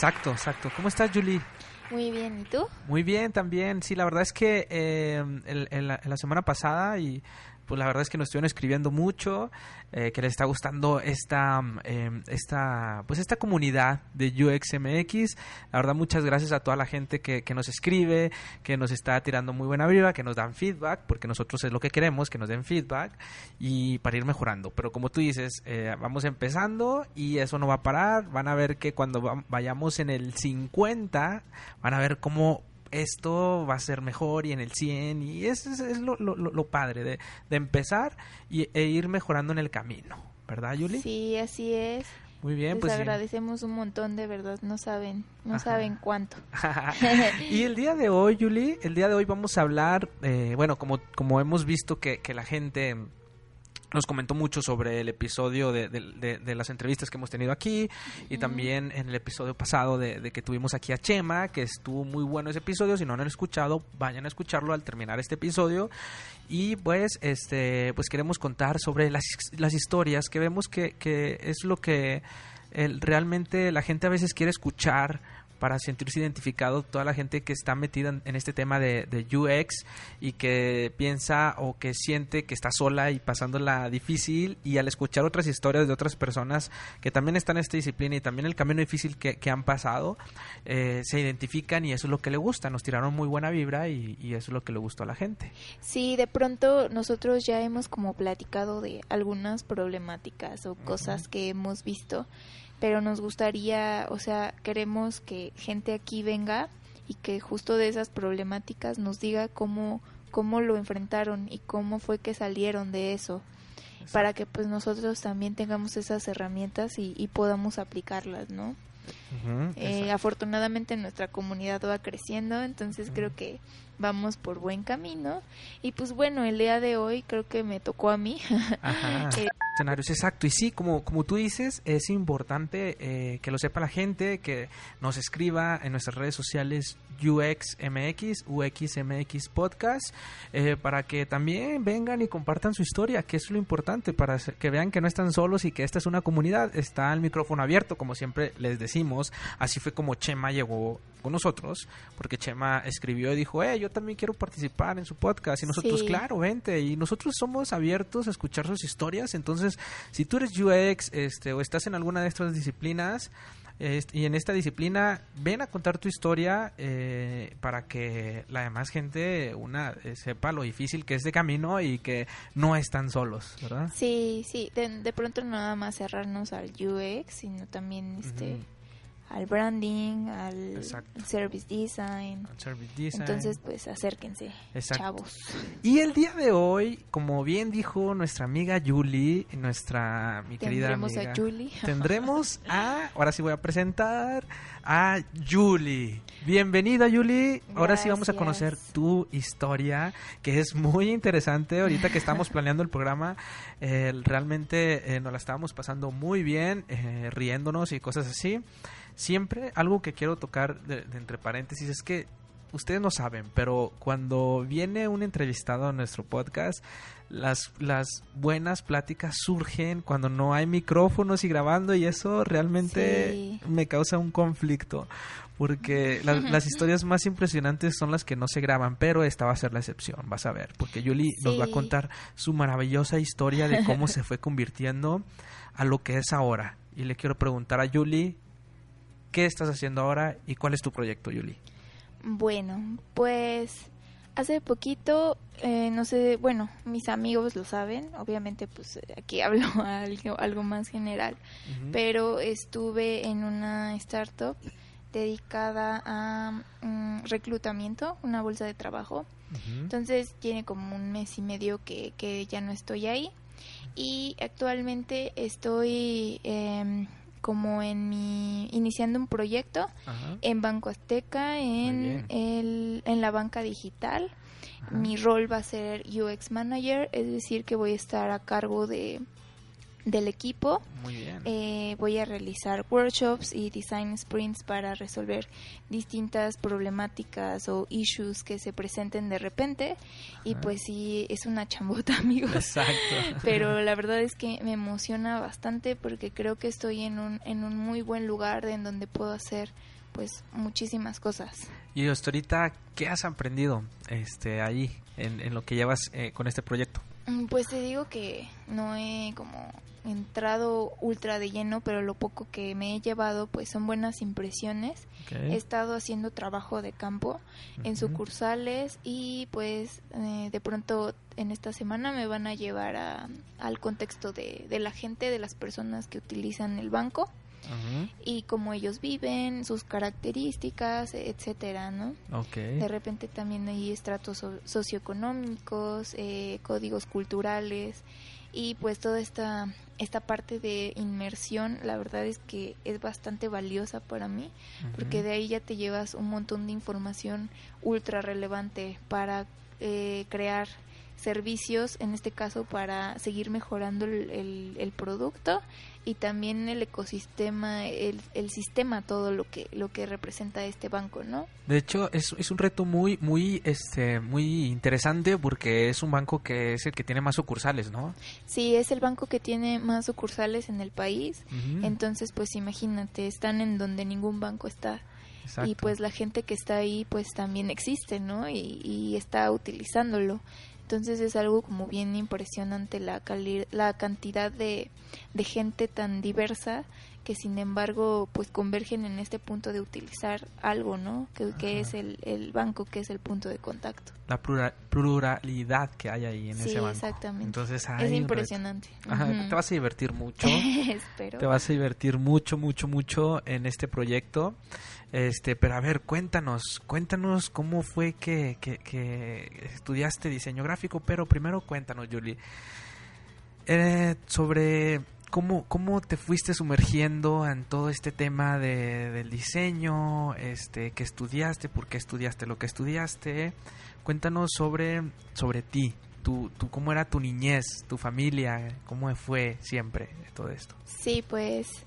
Exacto, exacto. ¿Cómo estás, Julie? Muy bien, ¿y tú? Muy bien, también. Sí, la verdad es que eh, el- el- la, la semana pasada y pues la verdad es que nos estuvieron escribiendo mucho, eh, que les está gustando esta, eh, esta, pues esta comunidad de UXMX. La verdad, muchas gracias a toda la gente que, nos escribe, que nos está tirando muy buena vibra, que nos dan feedback, porque nosotros es lo que queremos, que nos den feedback y para ir mejorando. Pero como tú dices, eh, vamos empezando y eso no va a parar. Van a ver que cuando va- vayamos en el 50, van a ver cómo esto va a ser mejor y en el 100 y eso es, es lo, lo- lo- padre de, de empezar y, e ir mejorando en el camino, ¿verdad, Yuli? Sí, así es. Muy bien, Les pues sí. agradecemos un montón, de verdad. No saben, no Ajá. saben cuánto. y el día de hoy, Yuli, el día de hoy vamos a hablar, eh, bueno, como, como hemos visto que, que la gente nos comentó mucho sobre el episodio de, de- de- de las entrevistas que hemos tenido aquí y también en el episodio pasado de, de que tuvimos aquí a Chema, que estuvo muy bueno ese episodio. Si no lo han escuchado, vayan a escucharlo al terminar este episodio. Y pues, este, pues queremos contar sobre las, las historias que vemos que, que es lo que el- realmente la gente a veces quiere escuchar para sentirse identificado toda la gente que está metida en, en este tema de, de UX y que piensa o que siente que está sola y pasándola difícil y al escuchar otras historias de otras personas que también están en esta disciplina y también el camino difícil que, que han pasado, eh, se identifican y eso es lo que le gusta, nos tiraron muy buena vibra y, y eso es lo que le gustó a la gente. Sí, de pronto nosotros ya hemos como platicado de algunas problemáticas o cosas que hemos visto, pero nos gustaría, o sea, queremos que gente aquí venga y que justo de esas problemáticas nos diga cómo cómo lo enfrentaron y cómo fue que salieron de eso para que pues nosotros también tengamos esas herramientas y, y podamos aplicarlas, ¿no? Eh, afortunadamente nuestra comunidad va creciendo, entonces creo que vamos por buen camino. Y pues bueno, el día de hoy creo que me tocó a mí. Ajá. Eh, Escenarios, exacto. Y sí, como, como tú dices, es importante eh, que lo sepa la gente, que nos escriba en nuestras redes sociales UXMX, UXMX Podcast, eh, para que también vengan y compartan su historia, que es lo importante, para que vean que no están solos y que esta es una comunidad. Está el micrófono abierto, como siempre les decimos. Así fue como Chema llegó con nosotros, porque Chema escribió y dijo, eh, yo también quiero participar en su podcast. Y nosotros, Sí. claro, vente. Y nosotros somos abiertos a escuchar sus historias. Entonces, si tú eres UX este, o estás en alguna de estas disciplinas este, y en esta disciplina, ven a contar tu historia eh, para que la demás gente una eh, sepa lo difícil que es de camino y que no están solos, ¿verdad? sí, sí, de, de pronto no nada más cerrarnos al UX, sino también este. Al branding, al Exacto. service design. Service design. Entonces, pues acérquense, Exacto. chavos. Y el día de hoy, como bien dijo nuestra amiga Julie, nuestra mi querida Tendremos amiga, a Julie. tendremos a, ahora sí voy a presentar a Julie. Bienvenida Julie. Ahora sí vamos a conocer tu historia, que es muy interesante. Ahorita que estamos planeando el programa, eh, realmente eh, nos la estábamos pasando muy bien, eh, riéndonos y cosas así. Siempre algo que quiero tocar de, de entre paréntesis es que ustedes no saben, pero cuando viene un entrevistado a nuestro podcast, las, las buenas pláticas surgen cuando no hay micrófonos y grabando y eso realmente Sí. me causa un conflicto. Porque la- las historias más impresionantes son las que no se graban, pero esta va a ser la excepción, vas a ver. Porque Yuli nos va a contar su maravillosa historia de cómo se fue convirtiendo a lo que es ahora. Y le quiero preguntar a Yuli, ¿qué estás haciendo ahora y cuál es tu proyecto, Yuli? Bueno, pues hace poquito, eh, no sé, bueno, mis amigos lo saben, obviamente pues eh, aquí hablo algo, algo más general, pero estuve en una startup dedicada a mm, reclutamiento, una bolsa de trabajo. Entonces tiene como un mes y medio que, que ya no estoy ahí y actualmente estoy em, como en mi iniciando un proyecto Ajá. en Banco Azteca en el en la banca digital. Ajá. Mi rol va a ser UX manager, es decir, que voy a estar a cargo de del equipo. Muy bien. Eh, voy a realizar workshops y design sprints para resolver distintas problemáticas o issues que se presenten de repente. Y pues sí, es una chambota, amigos. Exacto. Pero la verdad es que me emociona bastante porque creo que estoy en un, en un muy buen lugar en donde puedo hacer pues muchísimas cosas. Y hasta ahorita, ¿qué has aprendido este, ahí en, en lo que llevas eh, con este proyecto? Mm, Pues te digo que no he como entrado ultra de lleno, pero lo poco que me he llevado pues son buenas impresiones. He estado haciendo trabajo de campo en sucursales y pues eh, de pronto en esta semana me van a llevar a- al contexto de, de la gente, de las personas que utilizan el banco Y cómo ellos viven, sus características, etcétera, ¿no? De repente también hay estratos so- socioeconómicos, eh, códigos culturales y pues toda esta esta parte de inmersión, la verdad es que es bastante valiosa para mí, porque de ahí ya te llevas un montón de información ultra relevante para eh, crear servicios, en este caso para seguir mejorando el, el- el producto y también el ecosistema, el, el sistema, todo lo que lo que representa este banco, ¿no? De hecho, es, es un reto muy, muy, este, muy interesante porque es un banco que es el que tiene más sucursales, ¿no? Sí, es el banco que tiene más sucursales en el país, entonces pues imagínate, están en donde ningún banco está Exacto. y pues la gente que está ahí pues también existe, ¿no? Y, y está utilizándolo. Entonces es algo como bien impresionante la, la cantidad de gente tan diversa que sin embargo pues convergen en este punto de utilizar algo, ¿no? Que, es el, el banco, que es el punto de contacto. La plura- pluralidad que hay ahí en Sí, ese banco. exactamente. Entonces, es impresionante. Ajá, te vas a divertir mucho. Espero. Te vas a divertir mucho, mucho, mucho en este proyecto. Este, pero a ver, cuéntanos, cuéntanos cómo fue que, que, que estudiaste diseño gráfico, pero primero cuéntanos, Julie, eh, sobre cómo, cómo te fuiste sumergiendo en todo este tema de, del diseño, este, que estudiaste, por qué estudiaste lo que estudiaste. Cuéntanos sobre, sobre ti, tu, tu, cómo era tu niñez, tu familia, cómo fue siempre todo esto. Sí, pues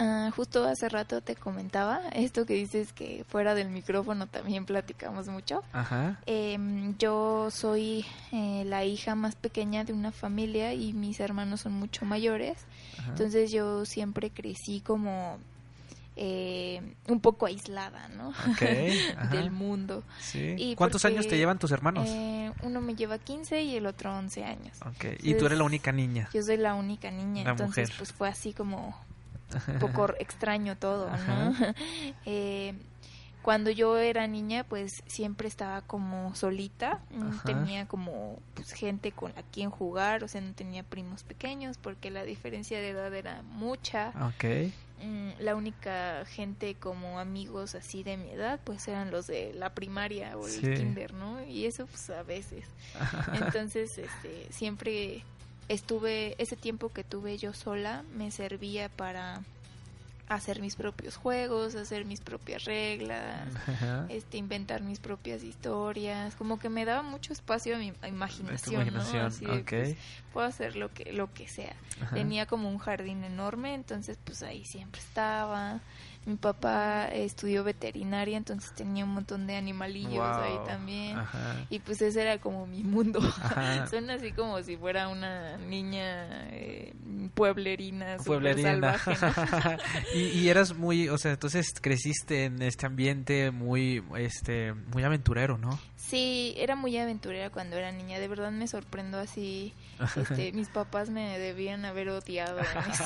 ah, justo hace rato te comentaba esto que dices que fuera del micrófono también platicamos mucho. Ajá. Em, yo soy eh, la hija más pequeña de una familia y mis hermanos son mucho mayores. ajá. Entonces yo siempre crecí como eh, un poco aislada, ¿no? Ok, ajá. Del mundo. Sí. y ¿Cuántos porque, años te llevan tus hermanos? Eh, uno me lleva 15 y el otro 11 años. ok. Y tú eres la única niña. Yo soy la única niña, La entonces mujer. pues fue así como un poco extraño todo, ¿no? Eh, cuando yo era niña, pues siempre estaba como solita, Ajá. tenía como pues, gente con la quien jugar, o sea, no tenía primos pequeños porque la diferencia de edad era mucha. Ok. Mm, la única gente como amigos así de mi edad, pues eran los de la primaria o el Sí. kinder, ¿no? Y eso pues a veces. Entonces, este, siempre estuve, ese tiempo que tuve yo sola me servía para hacer mis propios juegos, hacer mis propias reglas, Ajá. este, inventar mis propias historias, como que me daba mucho espacio a mi a imaginación, imaginación, ¿no? Así de, pues, puedo hacer lo que, lo que sea. Ajá. Tenía como un jardín enorme, entonces pues ahí siempre estaba. Mi papá estudió veterinaria, entonces tenía un montón de animalillos Wow. ahí también. Ajá. Y pues ese era como mi mundo. Suena así como si fuera una niña eh, pueblerina, Pueblerina. salvaje, ¿no? y, y eras muy, o sea, entonces creciste en este ambiente muy, este, muy aventurero, ¿no? Sí, era muy aventurera cuando era niña. De verdad me sorprendo así. Este, mis papás me debían haber odiado en ese,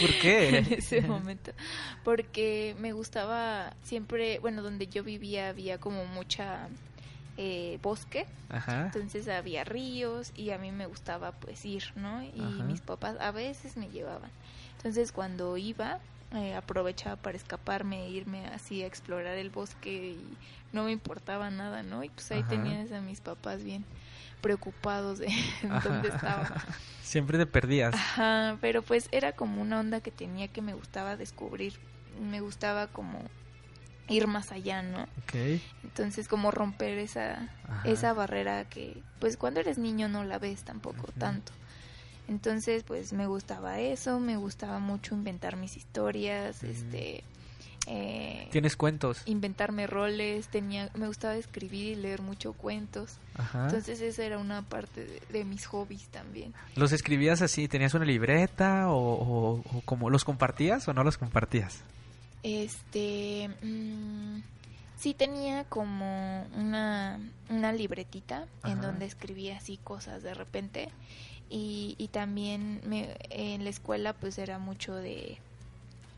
¿Por qué? en ese momento. Porque me gustaba siempre, bueno, donde yo vivía había como mucha eh, bosque. Ajá. Entonces había ríos y a mí me gustaba pues ir, ¿no? Y Ajá. mis papás a veces me llevaban. Entonces cuando iba, eh, aprovechaba para escaparme e irme así a explorar el bosque y no me importaba nada, ¿no? Y pues ahí Ajá. tenías a mis papás bien preocupados de dónde estaba. Siempre te perdías. Ajá, pero pues era como una onda que tenía que me gustaba descubrir, me gustaba como ir más allá, ¿no? Ok. Entonces como romper esa Ajá. esa barrera que pues cuando eres niño no la ves tampoco tanto. Entonces pues me gustaba eso, me gustaba mucho inventar mis historias, este eh, Tienes cuentos. inventarme roles, tenía me gustaba escribir y leer mucho cuentos. Ajá. Entonces esa era una parte de, de mis hobbies también. ¿Los escribías así? ¿Tenías una libreta o, o, o como los compartías o no los compartías? Este, mm, sí tenía como una, una libretita en donde escribía así cosas de repente. Y, y también me, en la escuela pues era mucho de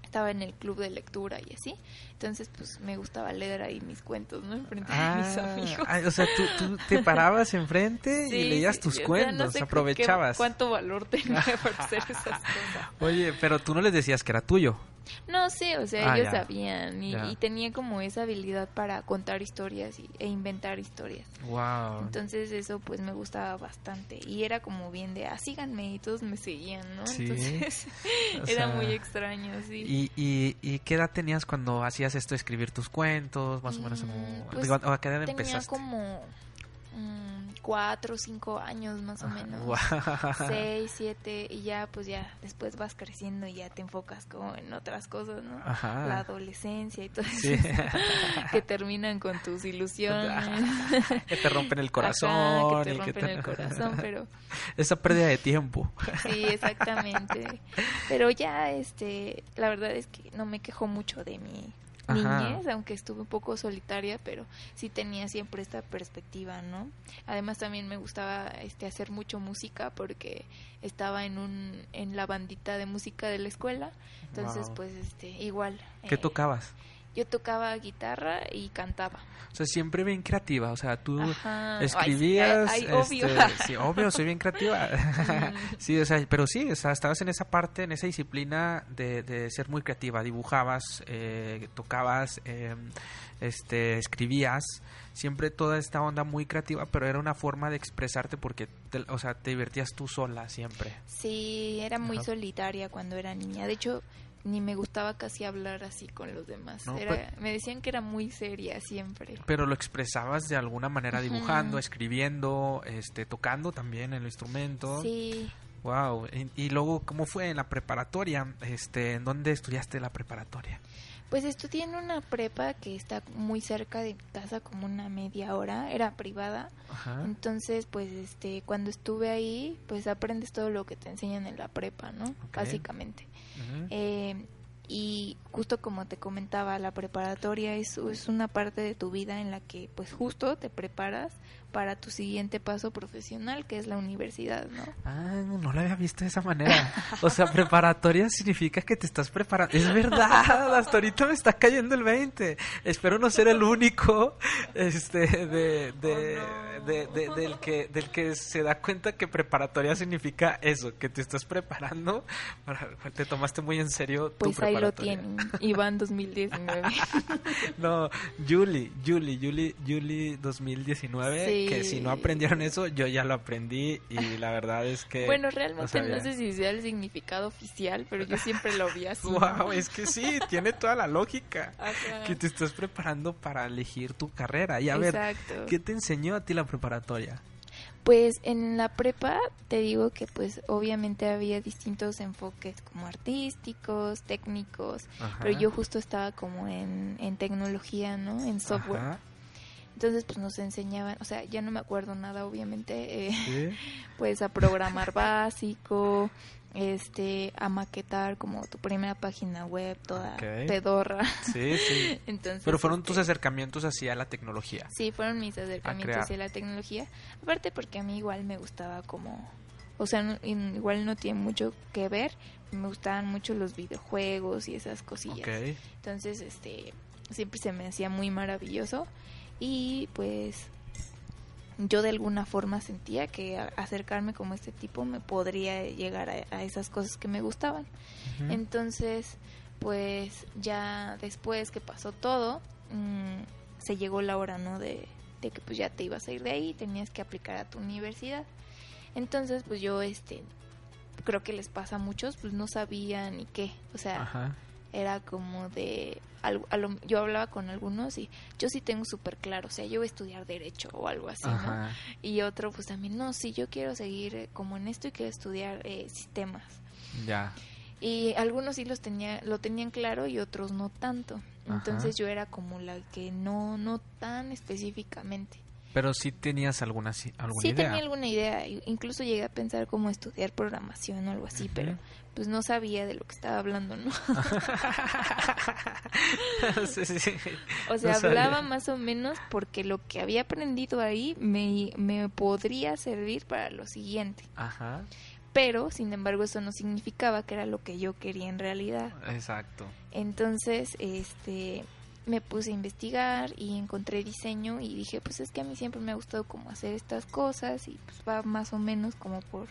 estaba en el club de lectura y así. Entonces pues me gustaba leer ahí mis cuentos no enfrente de mis amigos. ah, o sea, tú, tú te parabas enfrente Sí, y leías tus cuentos, no sé qué- aprovechabas. cuánto valor tenía para hacer esas cosas. Oye, pero tú no les decías que era tuyo. No sé, o sea, Ah, ellos ya. sabían y, tenía como esa habilidad para contar historias y- e inventar historias. Wow. Entonces eso pues me gustaba bastante y era como bien de, ah, síganme y todos me seguían, ¿no? Sí. Entonces O era muy extraño, sí. ¿Y, y, ¿Y qué edad tenías cuando hacías esto, escribir tus cuentos? Más o menos. Mm, como- pues, digo, ¿A qué edad Tenía empezaste? como mm, cuatro o cinco años más o Ajá, menos. Seis, siete y ya pues ya después vas creciendo y ya te enfocas como en otras cosas, ¿no? Ajá. La adolescencia y todo Sí. eso. que terminan con tus ilusiones. que te rompen el corazón. Ajá, que te rompen el corazón, pero Esa pérdida de tiempo. sí, exactamente. Pero ya, este, la verdad es que no me quejo mucho de mi Ajá. niñez, aunque estuve un poco solitaria, pero sí tenía siempre esta perspectiva, ¿no? Además también me gustaba este hacer mucho música porque estaba en un en la bandita de música de la escuela, entonces Wow. pues este igual ¿Qué eh, tocabas? Yo tocaba guitarra y cantaba. O sea, siempre bien creativa. O sea, tú Ajá. Ay, escribías. ay, obvio. este, sí, obvio, soy bien creativa. Mm. sí, o sea, pero sí, o sea, estabas en esa parte, en esa disciplina de, de ser muy creativa. Dibujabas, eh, tocabas, eh, este, escribías. Siempre toda esta onda muy creativa, pero era una forma de expresarte porque, te- o sea, te divertías tú sola siempre. Sí, era muy Ajá. solitaria cuando era niña. De hecho, ni me gustaba casi hablar así con los demás. No, Era- Me decían que era muy seria siempre. Pero lo expresabas de alguna manera dibujando, escribiendo, este, tocando también el instrumento. Sí, Wow. Y, y luego, ¿cómo fue en la preparatoria? Este, ¿en dónde estudiaste la preparatoria? pues estudié en una prepa que está muy cerca de casa, como una media hora. Era privada. Ajá. Entonces, pues este, cuando estuve ahí, pues aprendes todo lo que te enseñan en la prepa, ¿no? Básicamente. Eh, y justo como te comentaba, la preparatoria es, es una parte de tu vida en la que pues justo te preparas para tu siguiente paso profesional, que es la universidad, ¿no? Ah, no lo había visto de esa manera. O sea, preparatoria significa que te estás preparando. Es verdad, hasta ahorita me está cayendo el 20. Espero no ser el único este, de, de, Oh, no. de- de- del, que, del que se da cuenta que preparatoria significa eso, que te estás preparando. Para, te tomaste muy en serio tu Pues ahí lo preparatoria. tienen, Iván 2019. No, Julie, Julie, Julie, Julie 2019, Sí. Que si no aprendieron eso, yo ya lo aprendí y la verdad es que... bueno, realmente no, sé si sea el significado oficial, pero yo siempre lo vi así. Wow, es que sí, tiene toda la lógica. Ajá. Que te estás preparando para elegir tu carrera. Y a ver. ¿qué te enseñó a ti la preparatoria? Pues en la prepa te digo que pues obviamente había distintos enfoques como artísticos, técnicos, Ajá. pero yo justo estaba como en, en tecnología, ¿no? En software. Ajá, Entonces pues nos enseñaban, o sea, ya no me acuerdo nada obviamente, eh, sí. pues a programar básico, este, a maquetar como tu primera página web toda Ok. pedorra. Sí, sí. Entonces, Pero fueron este, tus acercamientos hacia la tecnología. Sí, fueron mis acercamientos hacia la tecnología. Aparte porque a mí igual me gustaba como... O sea, no- igual no tiene mucho que ver. Me gustaban mucho los videojuegos y esas cosillas. Ok. Entonces, este, siempre se me hacía muy maravilloso. Y pues yo de alguna forma sentía que acercarme como este tipo me podría llegar a, a esas cosas que me gustaban. Entonces, pues ya después que pasó todo, mm, se llegó la hora, ¿no? De, de que pues ya te ibas a ir de ahí y tenías que aplicar a tu universidad. Entonces, pues yo, este, creo que les pasa a muchos, pues no sabía ni qué, o sea, Ajá. Era como de, yo hablaba con algunos y yo sí tengo súper claro, o sea, yo voy a estudiar derecho o algo así, ¿no? Y otro pues también, no, sí, yo quiero seguir eh, como en esto y quiero estudiar eh, sistemas. Ya. Y algunos sí los tenía, lo tenían claro y otros no tanto. Ajá. Entonces yo era como la que no, no tan específicamente. Pero sí tenías alguna, alguna sí idea. tenía alguna idea, incluso llegué a pensar como estudiar programación o algo así, pero pues no sabía de lo que estaba hablando, ¿no? sí, sí, sí. O sea, No hablaba más o menos porque lo que había aprendido ahí me, me podría servir para lo siguiente. Ajá. Pero, sin embargo, eso no significaba que era lo que yo quería en realidad. Exacto. Entonces, este, me puse a investigar y encontré diseño y dije, pues es que a mí siempre me ha gustado como hacer estas cosas y pues va más o menos como por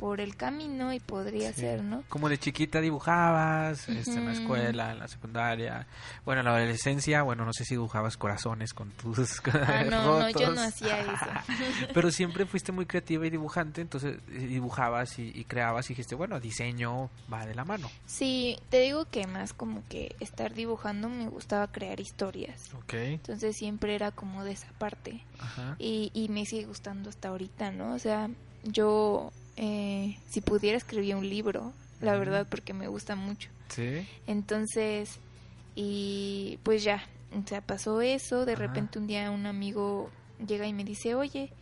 por el camino y podría Sí. ser, ¿no? Como de chiquita dibujabas, este, en la escuela, en la secundaria. Bueno, en la adolescencia, bueno, no sé si dibujabas corazones con tus Ah, no, no, yo rotos. no hacía eso. Pero siempre fuiste muy creativa y dibujante, entonces dibujabas y, y creabas y dijiste, bueno, diseño va de la mano. Sí, te digo que más como que estar dibujando me gustaba crear historias. Ok. Entonces siempre era como de esa parte. Ajá. Y, y me sigue gustando hasta ahorita, ¿no? O sea, yo, eh, si pudiera, escribir un libro, la verdad, porque me gusta mucho. Sí. Entonces, y pues ya, o sea, pasó eso, de Ajá. repente un día un amigo llega y me dice, oye,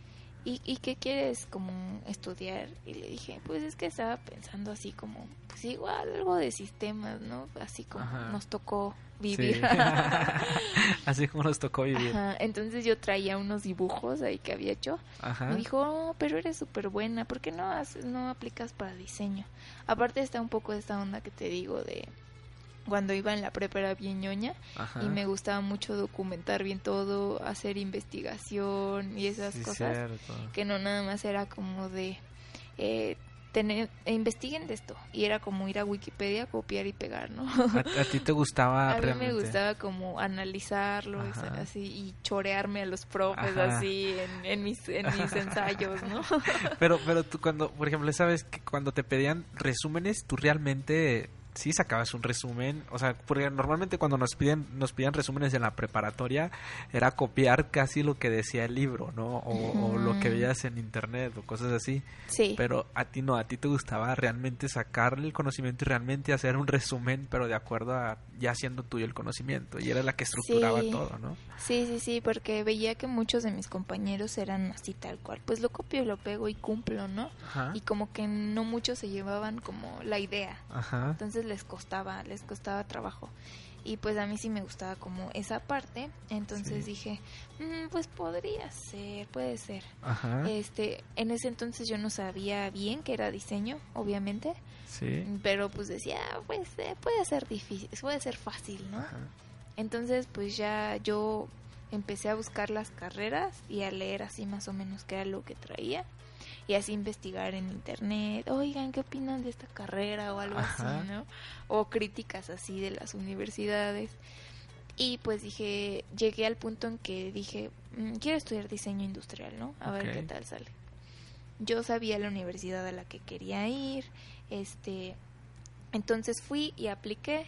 ¿y, ¿y qué quieres como estudiar? Y le dije, pues es que estaba pensando así como, pues igual algo de sistemas, ¿no? Así como Ajá. nos tocó vivir. Sí. Así como nos tocó vivir. Ajá, entonces yo traía unos dibujos ahí que había hecho. Ajá. Me dijo, oh, pero eres súper buena, ¿por qué no, haces- no aplicas para diseño? Aparte está un poco esta onda que te digo de cuando iba en la prepa era bien ñoña Ajá. y me gustaba mucho documentar bien todo, hacer investigación y esas Sí, cosas cierto. que no nada más era como de eh, tener e investiguen de esto y era como ir a Wikipedia copiar y pegar no ¿A, a ti te gustaba a mí me gustaba como analizarlo y así y chorearme a los profes Ajá. así en, en mis en mis ensayos no Pero, pero tú cuando, por ejemplo, sabes que cuando te pedían resúmenes, tú realmente sí sacabas un resumen, o sea, porque normalmente cuando nos piden, nos piden resúmenes en la preparatoria, era copiar casi lo que decía el libro, ¿no? O, o lo que veías en internet o cosas así. sí Pero a ti no, a ti te gustaba realmente sacarle el conocimiento y realmente hacer un resumen, pero de acuerdo a ya siendo tuyo el conocimiento. Y era la que estructuraba Sí. todo, ¿no? Sí, sí, sí, porque veía que muchos de mis compañeros eran así tal cual. Pues lo copio lo pego y cumplo, ¿no? Ajá. Y como que no muchos se llevaban como la idea. Ajá. Entonces les costaba, les costaba trabajo. Y pues a mí sí me gustaba como esa parte. Entonces Sí. dije, "Mm, pues podría ser, puede ser. Ajá. Este, en ese entonces yo no sabía bien que era diseño, obviamente. Sí. Pero pues decía, "Ah, pues eh, puede ser difícil, puede ser fácil, ¿no? Ajá. Entonces, pues ya yo empecé a buscar las carreras y a leer así más o menos qué era lo que traía. Y así investigar en internet, oigan, ¿qué opinan de esta carrera o algo Ajá. así, no? O críticas así de las universidades. Y pues dije, llegué al punto en que dije, "Mm, quiero estudiar diseño industrial, ¿no? A ver qué tal sale. Yo sabía la universidad a la que quería ir, este, entonces fui y apliqué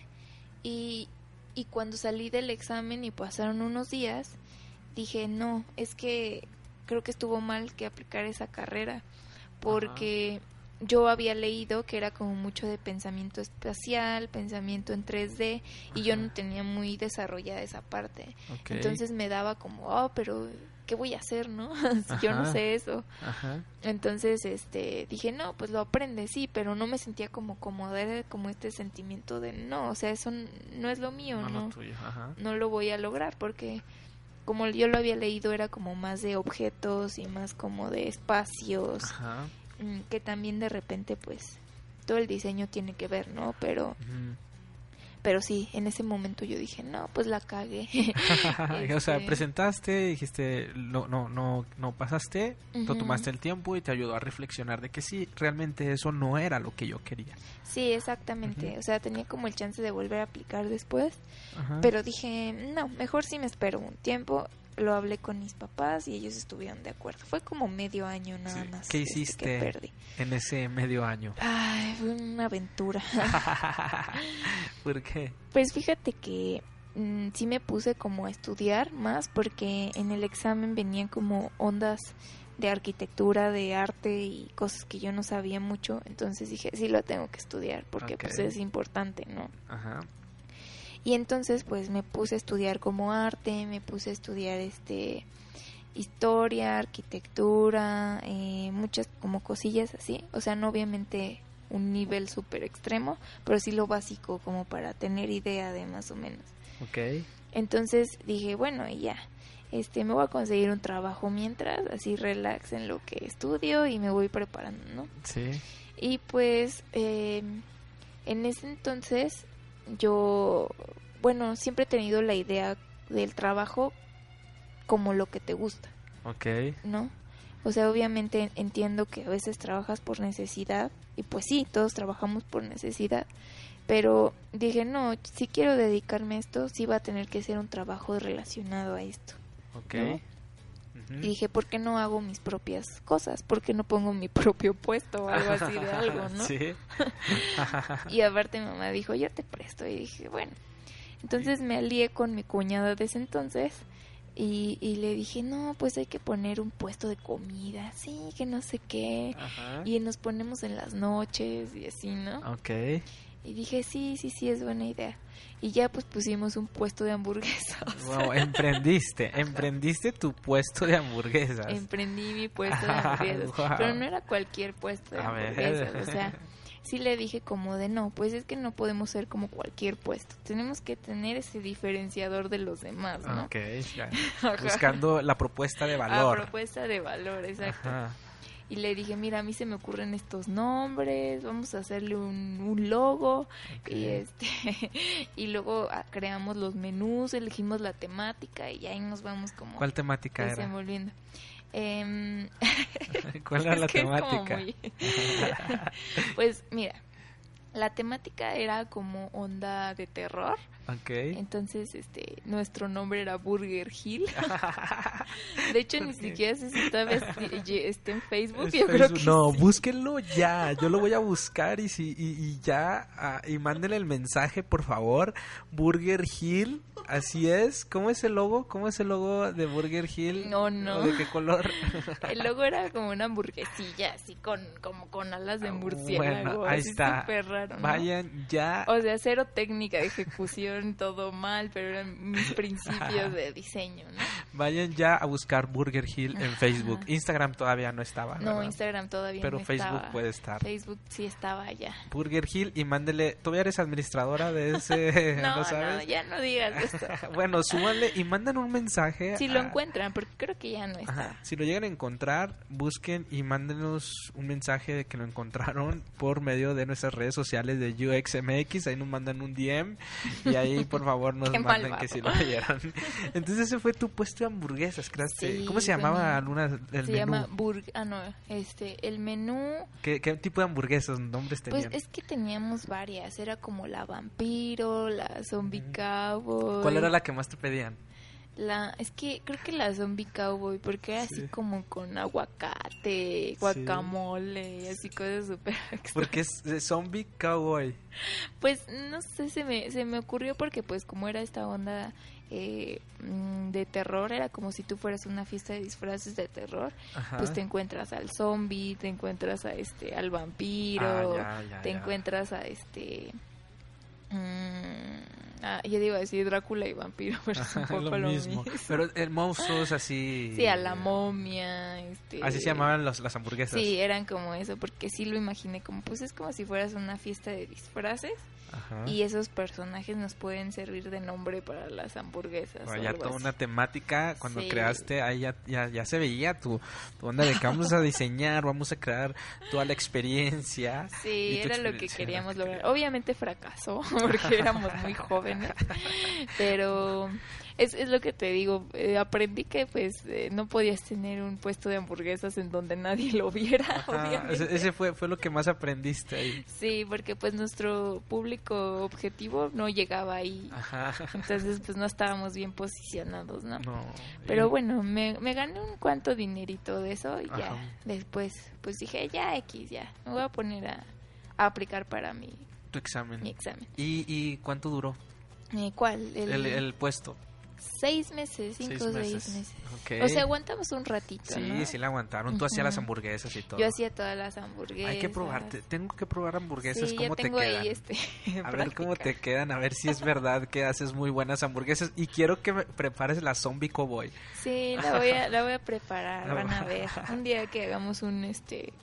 y, y cuando salí del examen y pasaron unos días, dije, no, es que creo que estuvo mal que aplicar esa carrera, porque yo había leído que era como mucho de pensamiento espacial, pensamiento en 3D, y yo no tenía muy desarrollada esa parte. Entonces me daba como, oh, pero ¿qué voy a hacer, no? si yo no sé eso. Ajá. Entonces, este, dije, no, pues lo aprende, sí, pero no me sentía como cómoda, era como este sentimiento de, no, o sea, eso no es lo mío, No, no, lo tuyo. Ajá. no lo voy a lograr, porque como yo lo había leído era como más de objetos y más como de espacios, Ajá. mm, que también de repente, pues, todo el diseño tiene que ver, ¿no? Pero. Pero sí, en ese momento yo dije, no, pues la cagué. o sea, Este, presentaste, dijiste, no, no, no, no pasaste, Ujú. tomaste el tiempo y te ayudó a reflexionar de que sí, realmente eso no era lo que yo quería. Sí, exactamente. O sea, tenía como el chance de volver a aplicar después, pero dije, no, mejor sí me espero un tiempo. Lo hablé con mis papás y ellos estuvieron de acuerdo. Fue como medio año nada Sí. más. ¿Qué este, hiciste? Que perdí. en ese medio año. Ay, fue una aventura. ¿Por qué? Pues fíjate que mm, sí me puse como a estudiar más porque en el examen venían como ondas de arquitectura, de arte y cosas que yo no sabía mucho. Entonces dije, sí lo tengo que estudiar porque pues es importante, ¿no? Ajá. Y entonces pues me puse a estudiar como arte, me puse a estudiar este historia, arquitectura, eh, muchas como cosillas así. O sea, no obviamente un nivel súper extremo, pero sí lo básico como para tener idea de más o menos. Ok. Entonces dije, bueno, y ya, este, me voy a conseguir un trabajo mientras, así relax en lo que estudio y me voy preparando, ¿no? Sí. Y pues eh, en ese entonces yo, bueno, siempre he tenido la idea del trabajo como lo que te gusta, Ok. ¿no? O sea, obviamente entiendo que a veces trabajas por necesidad y pues sí, todos trabajamos por necesidad, pero dije, no, si quiero dedicarme a esto, sí va a tener que ser un trabajo relacionado a esto. Ok. ¿no? Y dije, ¿por qué no hago mis propias cosas? ¿Por qué no pongo mi propio puesto o algo así de algo, no? Sí. Y aparte mi mamá dijo, yo te presto. Y dije, bueno. Entonces me alié con mi cuñada de ese entonces y, y le dije, no, pues hay que poner un puesto de comida, sí, que no sé qué. Ajá. Y nos ponemos en las noches y así, ¿no? Ok. Y dije, sí, sí, sí, es buena idea. Y ya pues pusimos un puesto de hamburguesas. Wow, emprendiste, emprendiste tu puesto de hamburguesas. Emprendí mi puesto de hamburguesas. Wow. Pero no era cualquier puesto de hamburguesas. O sea, sí le dije como de no, pues es que no podemos ser como cualquier puesto. Tenemos que tener ese diferenciador de los demás, ¿no? Ok, ya. Buscando la propuesta de valor. propuesta de valor, exacto. Ajá. Y le dije, mira, a mí se me ocurren estos nombres, vamos a hacerle un, un logo y este y luego ah, creamos los menús, elegimos la temática y ahí nos vamos como ¿Cuál temática era? desenvolviendo. Em, ¿Cuál era la temática? muy- pues mira, la temática era como onda de terror, Ok. entonces este nuestro nombre era Burger Hill. De hecho ni siquiera sé si todavía está en Facebook, Es yo creo que no, sí. búsquenlo ya. Yo lo voy a buscar y si y, y ya ah, y mándenle el mensaje, por favor. Burger Hill, así es. ¿Cómo es el logo? ¿Cómo es el logo de Burger Hill? No, no. ¿O ¿De qué color? El logo era como una hamburguesilla, así con como con alas de murciélago, Ah, Bueno, ahí así está. raro, ¿no? Vayan ya. O sea, cero técnica de ejecución, todo mal, pero eran mis principios de diseño, ¿no? Vayan ya a buscar Burger Hill en. Facebook. Instagram todavía no estaba. No, ¿verdad? Instagram todavía Pero no Facebook estaba. puede estar. Facebook sí estaba ya. Burger Hill y mándele. ¿Tú ya eres administradora de ese? No, ¿No no, sabes? ya no digas esto. bueno, súbanle y mandan un mensaje. Si lo a- encuentran, porque creo que ya no está. Ajá. Si lo llegan a encontrar, busquen y mándenos un mensaje de que lo encontraron por medio de nuestras redes sociales de UXMX. Ahí nos mandan un DM y ahí por favor nos malvado. que si lo vieron. Entonces ese fue tu puesto de hamburguesas, creaste. Sí, ¿Cómo se fue llamaba mi- alguna el Se menú? llama Burg... Ah, no, este, el menú... ¿Qué, qué tipo de hamburguesas, nombres Pues tenían? es que teníamos varias. Era como la vampiro, la zombie cowboy. ¿Cuál era la que más te pedían? La, es que creo que la zombie cowboy, porque era Sí. así como con aguacate, guacamole, así cosas súper. Porque es zombie cowboy. Pues no sé, se me, se me ocurrió porque pues como era esta onda eh, mm, de terror, era como si tú fueras una fiesta de disfraces de terror, Ajá. pues te encuentras al zombie, te encuentras a este, al vampiro, Ah, ya, ya, te ya. encuentras a este... mm, Ah, yo iba a decir Drácula y vampiro, pero es un poco lo lo, mismo. mismo. Pero el monstruos así. Sí, a la momia, este... Así se llamaban los- las hamburguesas. Sí, eran como eso, porque sí lo imaginé como, pues es como si fueras una fiesta de disfraces Ajá. y esos personajes nos pueden servir de nombre para las hamburguesas. o Vaya, algo toda así. una temática. Cuando Sí. creaste, ahí ya, ya, ya se veía tu, tu onda de que vamos a diseñar, vamos a crear toda la experiencia. Sí, era lo que queríamos lograr. Obviamente fracasó porque éramos muy jóvenes, pero es, es lo que te digo. eh, aprendí que pues eh, no podías tener un puesto de hamburguesas en donde nadie lo viera, Ajá, ese, fue, fue lo que más aprendiste ahí. Sí, porque pues nuestro público objetivo no llegaba ahí. Ajá. Entonces pues no estábamos bien posicionados, ¿no? No. Pero y- bueno, me, me gané un cuanto dinerito de eso y ya después pues dije, ya X, ya, me voy a poner a, a aplicar para mi, Tu examen. mi examen. ¿Y, y cuánto duró ¿Cuál? El, el, el puesto? Seis meses, cinco o seis meses. Ok. O sea, aguantamos un ratito, Sí, ¿no? sí la aguantaron. Tú hacías las hamburguesas y todo. Yo hacía todas las hamburguesas. Hay que probarte. Tengo que probar hamburguesas. Sí, ¿Cómo ya te tengo quedan? ahí este. A ver cómo te quedan, a ver si es verdad que haces muy buenas hamburguesas. Y quiero que me prepares la zombie cowboy. Sí, la voy a, la voy a preparar, van a ver. Un día que hagamos un este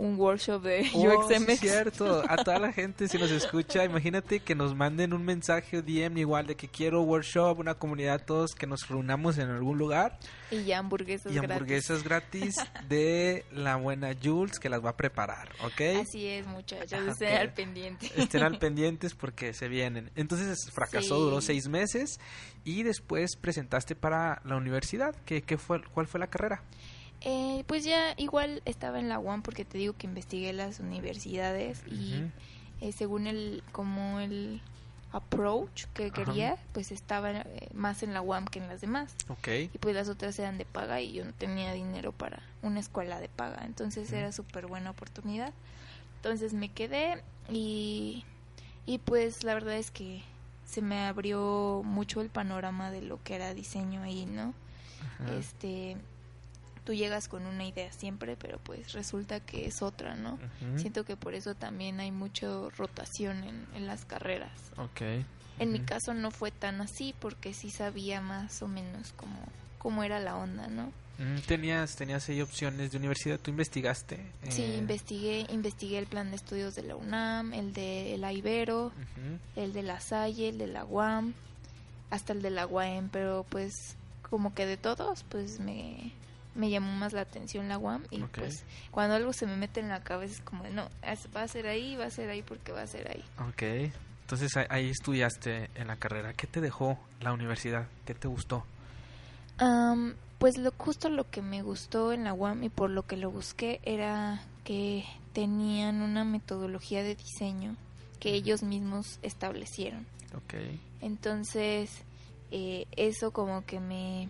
un workshop de Oh, sí, UXMX. cierto. A toda la gente, si nos escucha, imagínate que nos manden un mensaje o DM igual de que quiero workshop, una comunidad, todos que nos reunamos en algún lugar y ya hamburguesas y hamburguesas gratis de la buena Jules que las va a preparar, ¿ok? gratis. Así es, muchachos, Ajá, estén ok. al pendiente. Estén al pendientes porque se vienen. Entonces fracasó, Sí. duró seis meses y después presentaste para la universidad. ¿Qué, qué fue, ¿Cuál fue la carrera? Eh, pues ya igual estaba en la UAM porque te digo que investigué las universidades y eh, según el como el approach que Ajá. quería, pues estaba eh, más en la UAM que en las demás. Ok. Y pues las otras eran de paga y yo no tenía dinero para una escuela de paga. Entonces era súper buena oportunidad. Entonces me quedé y, y pues la verdad es que se me abrió mucho el panorama de lo que era diseño ahí, ¿no? Ajá. Este, tú llegas con una idea siempre, pero pues resulta que es otra, ¿no? Siento que por eso también hay mucha rotación en, en las carreras. Ok. En mi caso no fue tan así porque sí sabía más o menos cómo, cómo era la onda, ¿no? Mm, Tenías, tenías ahí opciones de universidad, tú investigaste. Sí, eh, investigué, investigué el plan de estudios de la UNAM, el de la Ibero, el de la Salle, el de la UAM, hasta el de la UAM, pero pues como que de todos, pues me, me llamó más la atención la UAM y Ok. pues cuando algo se me mete en la cabeza es como, no, va a ser ahí, va a ser ahí porque va a ser ahí. Ok. Entonces ahí- estudiaste en la carrera. ¿Qué te dejó la universidad? ¿Qué te gustó? Am, pues lo justo lo que me gustó en la UAM y por lo que lo busqué era que tenían una metodología de diseño que ellos mismos establecieron. Ok. Entonces, eh, eso como que me,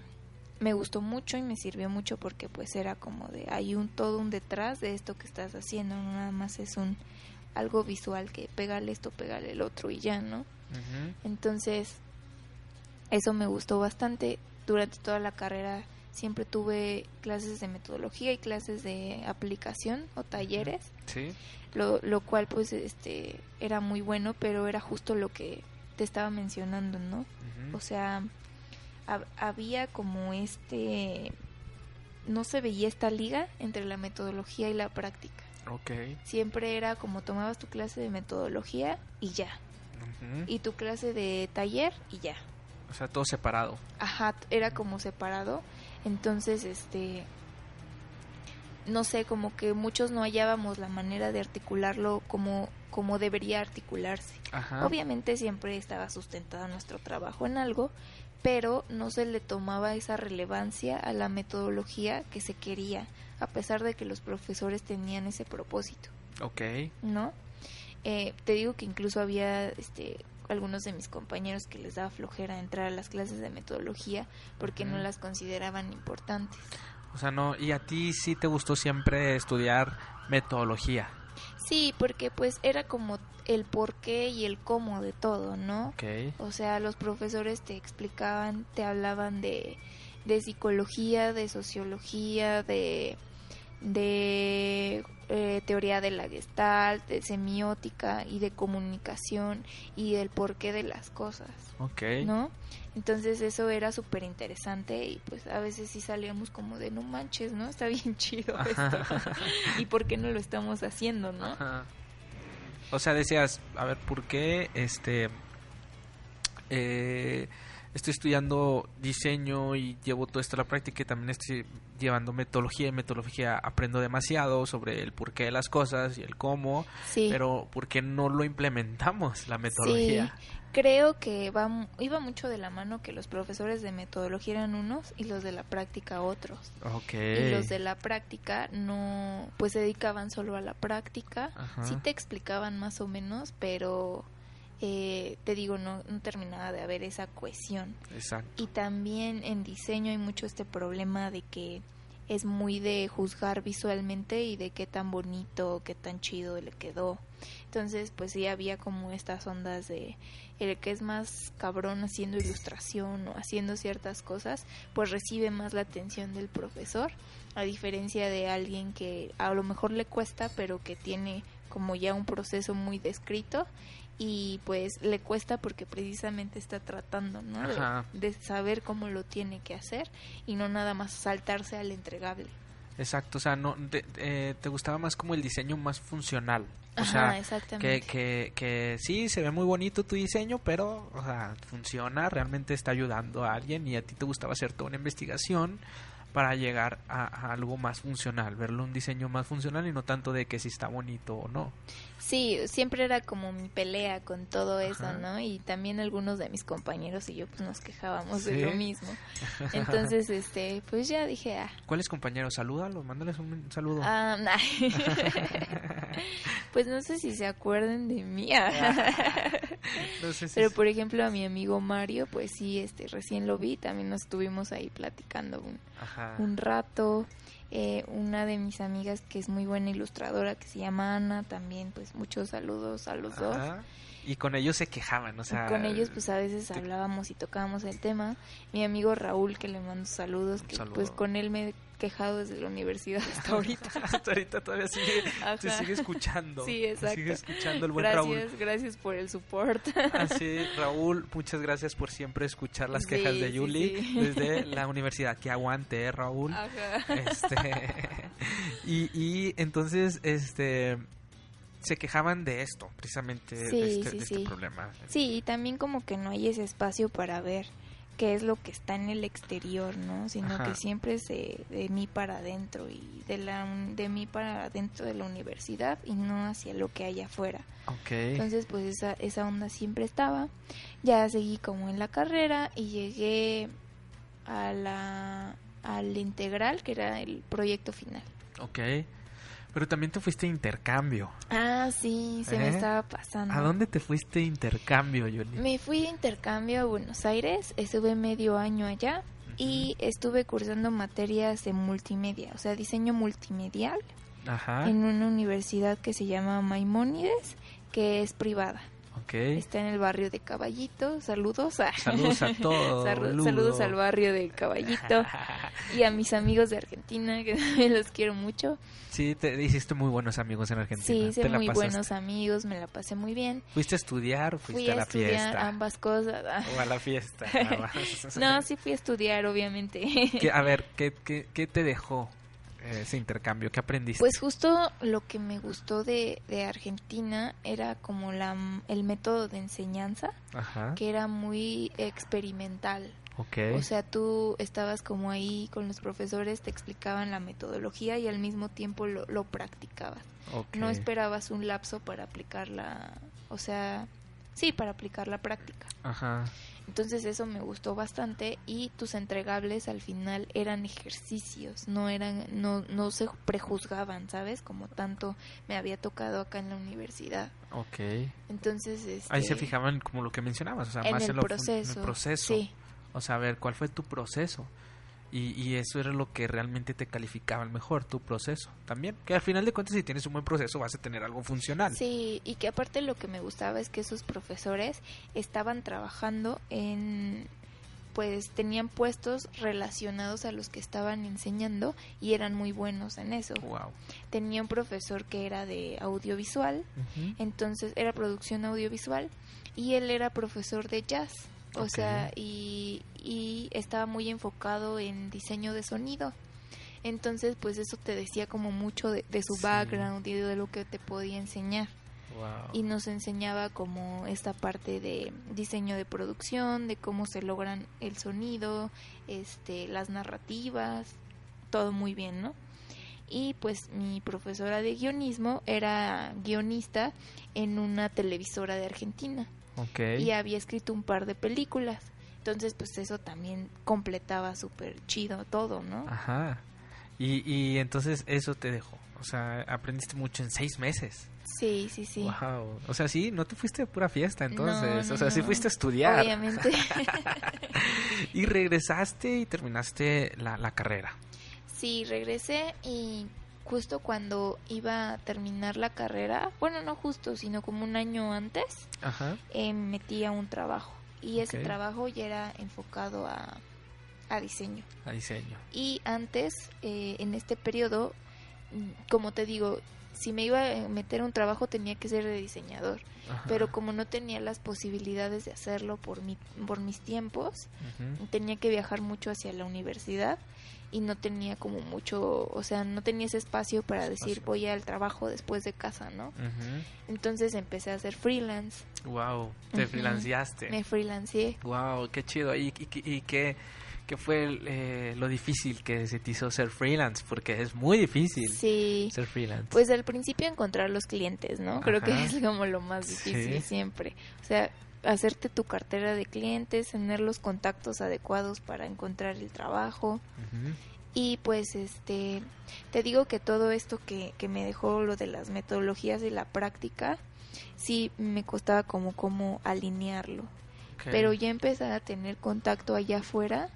me gustó mucho y me sirvió mucho porque pues era como de, hay un todo un detrás de esto que estás haciendo, no nada más es un algo visual que pégale esto, pégale el otro y ya, ¿no? Entonces, eso me gustó bastante. Durante toda la carrera siempre tuve clases de metodología y clases de aplicación o talleres Sí. lo, lo cual pues este era muy bueno pero era justo lo que te estaba mencionando no o sea había como este no se veía esta liga entre la metodología y la práctica Ok. siempre era como tomabas tu clase de metodología y ya Ujú. y tu clase de taller y ya O sea, todo separado. Ajá, era como separado. Entonces, este, no sé, como que muchos no hallábamos la manera de articularlo como, como debería articularse. Ajá. Obviamente siempre estaba sustentado nuestro trabajo en algo, pero no se le tomaba esa relevancia a la metodología que se quería, a pesar de que los profesores tenían ese propósito. Ok. ¿no? Eh, te digo que incluso había este algunos de mis compañeros que les daba flojera entrar a las clases de metodología porque no las consideraban importantes. O sea, no. ¿Y a ti sí te gustó siempre estudiar metodología? Sí, porque pues era como el por qué y el cómo de todo, ¿no? Ok. O sea, los profesores te explicaban, te hablaban de, de psicología, de sociología, de, de eh, teoría de la gestalt, de semiótica y de comunicación y del porqué de las cosas. Ok. ¿No? Entonces eso era súper interesante y pues a veces sí salíamos como de no manches, ¿no? Está bien chido esto. ¿Y por qué no lo estamos haciendo, no? Ajá. O sea, decías, a ver, ¿por qué este eh, estoy estudiando diseño y llevo todo esto a la práctica y también estoy llevando metodología y metodología aprendo demasiado sobre el porqué de las cosas y el cómo, Sí. pero ¿por qué no lo implementamos la metodología? Sí, creo que va, iba mucho de la mano que los profesores de metodología eran unos y los de la práctica otros. Ok. Y los de la práctica no, pues se dedicaban solo a la práctica. Ajá. Sí te explicaban más o menos, pero eh, te digo, no, no terminaba de haber esa cohesión. Exacto. Y también en diseño hay mucho este problema de que es muy de juzgar visualmente y de qué tan bonito, qué tan chido le quedó. Entonces, pues sí había como estas ondas de el que es más cabrón haciendo ilustración o haciendo ciertas cosas, pues recibe más la atención del profesor, a diferencia de alguien que a lo mejor le cuesta, pero que tiene como ya un proceso muy descrito y pues le cuesta porque precisamente está tratando, ¿no? De- de saber cómo lo tiene que hacer y no nada más saltarse al entregable. Exacto, o sea, no te, eh, te gustaba más como el diseño más funcional. O Ajá, sea, que, exactamente. que, que sí, se ve muy bonito tu diseño, pero, o sea, funciona, realmente está ayudando a alguien y a ti te gustaba hacer toda una investigación para llegar a, a algo más funcional, verlo un diseño más funcional y no tanto de que si está bonito o no. Sí, siempre era como mi pelea con todo eso. ¿no? Y también algunos de mis compañeros y yo pues nos quejábamos Sí. de lo mismo. Entonces, este, pues ya dije, ah, ¿Cuáles compañeros? Salúdalo, mándales un saludo. ah, nah. pues no sé si se acuerden de mí. Pero por ejemplo a mi amigo Mario, pues sí, este, recién lo vi, también nos estuvimos ahí platicando un, Ajá. un rato. Eh, una de mis amigas que es muy buena ilustradora, que se llama Ana, también pues muchos saludos a los dos. Y con ellos se quejaban, o sea... Con ellos pues a veces te- hablábamos y tocábamos el tema. Mi amigo Raúl, que le mando saludos, que saludo. pues con él me quejado desde la universidad hasta ahorita. Hasta ahorita todavía sigue, Ajá. sigue escuchando. Sí, exacto. sigue escuchando el buen Raúl. Gracias, gracias por el support. Así, Raúl, muchas gracias por siempre escuchar las Sí, quejas de sí, Yuli sí. desde la universidad. Que aguante, eh, Raúl. Ajá. Este, y, y entonces, este, se quejaban de esto, precisamente, Sí, de, este, sí, de este sí. problema. Sí, y también como que no hay ese espacio para ver qué es lo que está en el exterior, ¿no? Sino Ajá. que siempre es de, de mí para adentro y de la de mí para adentro de la universidad y no hacia lo que hay afuera. Entonces, pues esa, esa onda siempre estaba. Ya seguí como en la carrera y llegué a la al integral, que era el proyecto final. Ok. Pero también te fuiste a intercambio. Ah, sí, se me ¿Eh? estaba pasando. ¿A dónde te fuiste a intercambio, Yuli? Me fui de intercambio a Buenos Aires, estuve medio año allá y estuve cursando materias de multimedia, o sea, diseño multimedial Ajá. en una universidad que se llama Maimónides, que es privada. Ok. Está en el barrio de Caballito. Saludos. a- Saludos a todos. Salu- Ludo. Saludos al barrio de Caballito y a mis amigos de Argentina, que también los quiero mucho. Sí, te hiciste muy buenos amigos en Argentina. Sí, hice muy pasaste. buenos amigos, me la pasé muy bien. ¿Fuiste a estudiar o fuiste Fui a a la estudiar fiesta? ambas cosas. O a la fiesta. No, sí fui a estudiar, obviamente. ¿Qué- a ver, ¿qué, qué, qué te dejó ese intercambio? ¿Qué aprendiste? Pues justo lo que me gustó de, de Argentina era como la, el método de enseñanza, Ajá. que era muy experimental. Ok. O sea, tú estabas como ahí con los profesores, te explicaban la metodología y al mismo tiempo lo, lo practicabas. ok. No esperabas un lapso para aplicarla, o sea, sí, para aplicar la práctica. Ajá. Entonces eso me gustó bastante y tus entregables al final eran ejercicios, no eran, no, no se prejuzgaban, ¿sabes? Como tanto me había tocado acá en la universidad. Ok. Entonces, este, Ahí se fijaban como lo que mencionabas, o sea, en más el en, lo proceso. en el proceso. Sí, O sea, a ver, ¿cuál fue tu proceso? Y, y eso era lo que realmente te calificaba el mejor, tu proceso también. Que al final de cuentas, si tienes un buen proceso, vas a tener algo funcional. sí, y que aparte lo que me gustaba es que esos profesores estaban trabajando en pues tenían puestos relacionados a los que estaban enseñando y eran muy buenos en eso. Wow. Tenía un profesor que era de audiovisual, entonces era producción audiovisual y él era profesor de jazz. O sea, y, y estaba muy enfocado en diseño de sonido. Entonces, pues eso te decía como mucho de, de su Sí. background y de lo que te podía enseñar Wow. y nos enseñaba como esta parte de diseño de producción, de cómo se logran el sonido, este, las narrativas, todo muy bien, ¿no? Y pues mi profesora de guionismo era guionista en una televisora de Argentina Ok. y había escrito un par de películas. Entonces, pues eso también completaba súper chido todo, ¿no? Ajá. Y, y entonces eso te dejó. O sea, aprendiste mucho en seis meses. Sí, sí, sí. Wow. O sea, sí, no te fuiste a pura fiesta entonces. No, no, o sea, sí fuiste a estudiar. Obviamente. y regresaste y terminaste la, la carrera. Sí, regresé y justo cuando iba a terminar la carrera, bueno, no justo, sino como un año antes, Ajá. eh, me metí a un trabajo. Y ese trabajo ya era enfocado a, a diseño. A diseño. Y antes, eh, en este periodo, como te digo, si me iba a meter un trabajo tenía que ser de diseñador. Ajá. Pero como no tenía las posibilidades de hacerlo por, mi, por mis tiempos, tenía que viajar mucho hacia la universidad y no tenía como mucho, o sea, no tenía ese espacio para decir voy al trabajo después de casa, ¿no? Entonces empecé a hacer freelance, Wow. Te Ujú. freelanciaste. me freelanceé. Wow, qué chido. ¿Y, y, y qué, qué fue eh, lo difícil que se te hizo ser freelance? Porque es muy difícil Sí. ser freelance. Pues al principio encontrar los clientes, ¿no? Creo que es como lo más difícil Sí. siempre. O sea, hacerte tu cartera de clientes, tener los contactos adecuados para encontrar el trabajo. Y pues este, te digo que todo esto que, que me dejó lo de las metodologías y la práctica, sí me costaba como como alinearlo. Pero ya empezar a tener contacto allá afuera,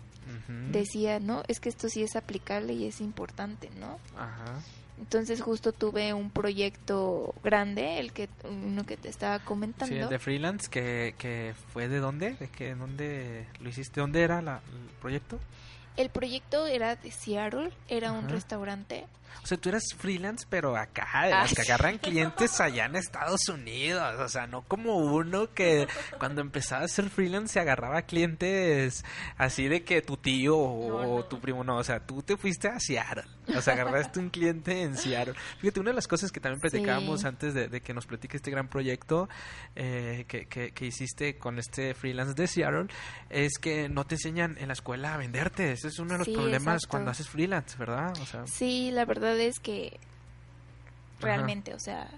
decía, no, es que esto sí es aplicable y es importante, ¿no? Ajá. Entonces justo tuve un proyecto grande, el que uno que te estaba comentando. Sí, el de freelance, que, que fue de dónde? ¿De qué, dónde lo hiciste? ¿Dónde era la- el proyecto? El proyecto era de Seattle, era un Ajá. restaurante. O sea, tú eras freelance, pero acá, de las Ah, que sí. agarran clientes allá en Estados Unidos. O sea, no como uno que cuando empezaba a ser freelance se agarraba clientes así de que tu tío o, No, no. tu primo. No, o sea, tú te fuiste a Seattle. O sea, agarraste un cliente en Seattle. Fíjate, una de las cosas que también platicábamos Sí. antes de, de que nos platique este gran proyecto eh, que, que, que hiciste con este freelance de Seattle es que no te enseñan en la escuela a venderte. Ese es uno de los Sí, problemas exacto. cuando haces freelance, ¿verdad? O sea, Sí, la verdad es que Ajá. realmente, o sea,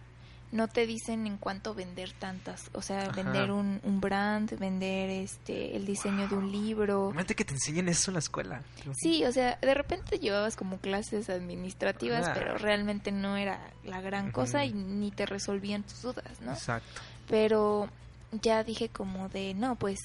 no te dicen en cuánto vender tantas, o sea, Ajá. vender un, un brand, vender este el diseño de un libro. Imagínate que te enseñen eso en la escuela. Sí, o sea, de repente llevabas como clases administrativas, Ah. pero realmente no era la gran cosa y ni te resolvían tus dudas, ¿no? Exacto. Pero ya dije como de, no, pues,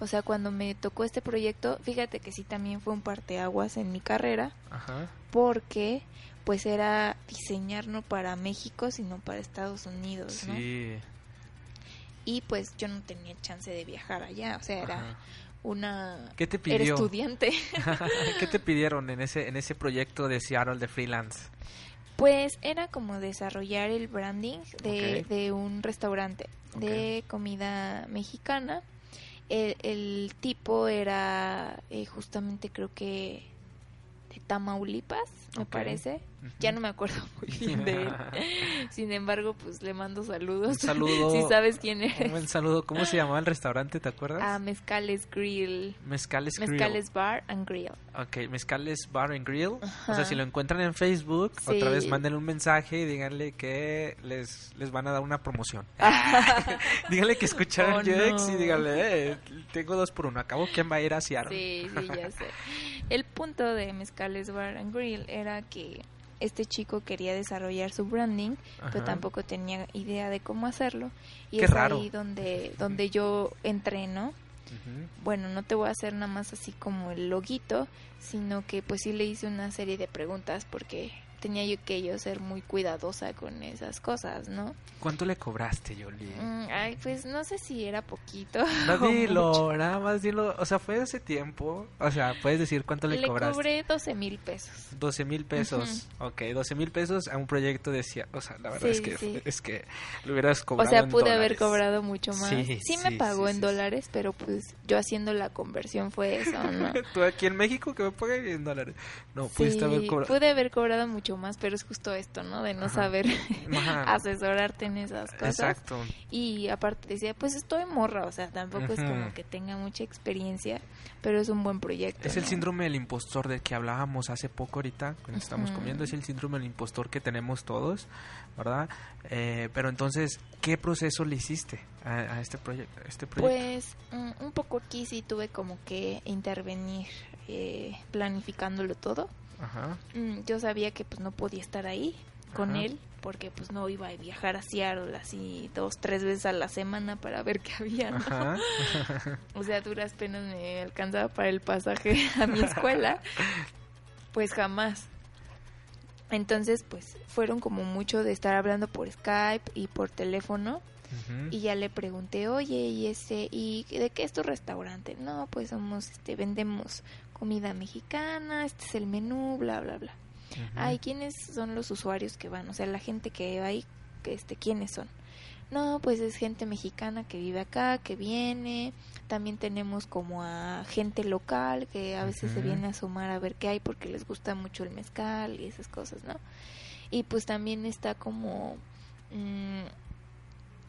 o sea, cuando me tocó este proyecto, fíjate que sí también fue un parteaguas en mi carrera, Ajá. porque pues era diseñar no para México, sino para Estados Unidos, ¿no? Sí. Y pues yo no tenía chance de viajar allá, o sea, era Ajá. una... ¿Qué te Era pidió? estudiante. ¿Qué te pidieron en ese en ese proyecto de Seattle de freelance? Pues era como desarrollar el branding de, de un restaurante de comida mexicana. El, el tipo era eh, justamente creo que de Tamaulipas, me parece. Ya no me acuerdo muy bien de él. Sin embargo, pues le mando saludos. Un saludo. si sabes quién Un eres. buen saludo. ¿Cómo se llamaba el restaurante? ¿Te acuerdas? A Mezcales Grill. Mezcales Grill. Mezcales Bar and Grill. Ok, Mezcales Bar and Grill. O sea, si lo encuentran en Facebook, otra vez mándenle un mensaje y díganle que les, les van a dar una promoción. díganle que escucharon Oh, UX y díganle, eh, tengo dos por uno. Acabo, ¿quién va a ir a Seattle? Sí, sí, ya sé. El punto de Mezcales Bar and Grill era que este chico quería desarrollar su branding, pero tampoco tenía idea de cómo hacerlo. Y Qué es raro. ahí donde, donde yo entreno. Bueno, no te voy a hacer nada más así como el loguito, sino que pues sí le hice una serie de preguntas porque tenía yo que yo ser muy cuidadosa con esas cosas, ¿no? ¿Cuánto le cobraste, Yoli? Mm, ay, pues no sé si era poquito. No o mucho. dilo, nada más dilo. O sea, fue hace tiempo. O sea, puedes decir cuánto le, Le cobraste. cobré 12 mil pesos. 12 mil pesos. Ok, 12 mil pesos a un proyecto de... cia- O sea, la verdad Sí, es, que, sí. es que lo hubieras O cobrado sea, en pude haber dólares. cobrado mucho más. Sí, Sí, me pagó en dólares, pero pues yo haciendo la conversión fue eso, ¿no? Tú aquí en México que me paguen en dólares. No, pudiste haber cobrado... pude haber cobrado mucho más, pero es justo esto, ¿no? De no Ajá. saber asesorarte en esas cosas. Exacto. Y aparte decía, pues estoy morra, o sea, tampoco es como que tenga mucha experiencia, pero es un buen proyecto. Es el síndrome del impostor del que hablábamos hace poco ahorita, cuando estamos comiendo, es el síndrome del impostor que tenemos todos, ¿verdad? Eh, pero entonces, ¿qué proceso le hiciste a, a este, proyecto este proyecto? Pues mm, un poco aquí sí tuve como que intervenir eh, planificándolo todo. Ajá, Mm, yo sabía que pues no podía estar ahí con Ajá. él porque pues no iba a viajar a Seattle así dos, tres veces a la semana para ver qué había, ¿no? ajá. O sea, duras penas me alcanzaba para el pasaje a mi escuela. Pues jamás. Entonces, pues fueron como mucho de estar hablando por Skype y por teléfono. Y ya le pregunté, oye, ¿y este, y de qué es tu restaurante? No, pues somos, este, vendemos comida mexicana, este es el menú, bla, bla, bla. Ujú. Ay, ¿quiénes son los usuarios que van? O sea, la gente que va ahí, que, este, ¿quiénes son? No, pues es gente mexicana que vive acá, que viene. También tenemos como a gente local que a veces se viene a sumar a ver qué hay porque les gusta mucho el mezcal y esas cosas, ¿no? Y pues también está como mm,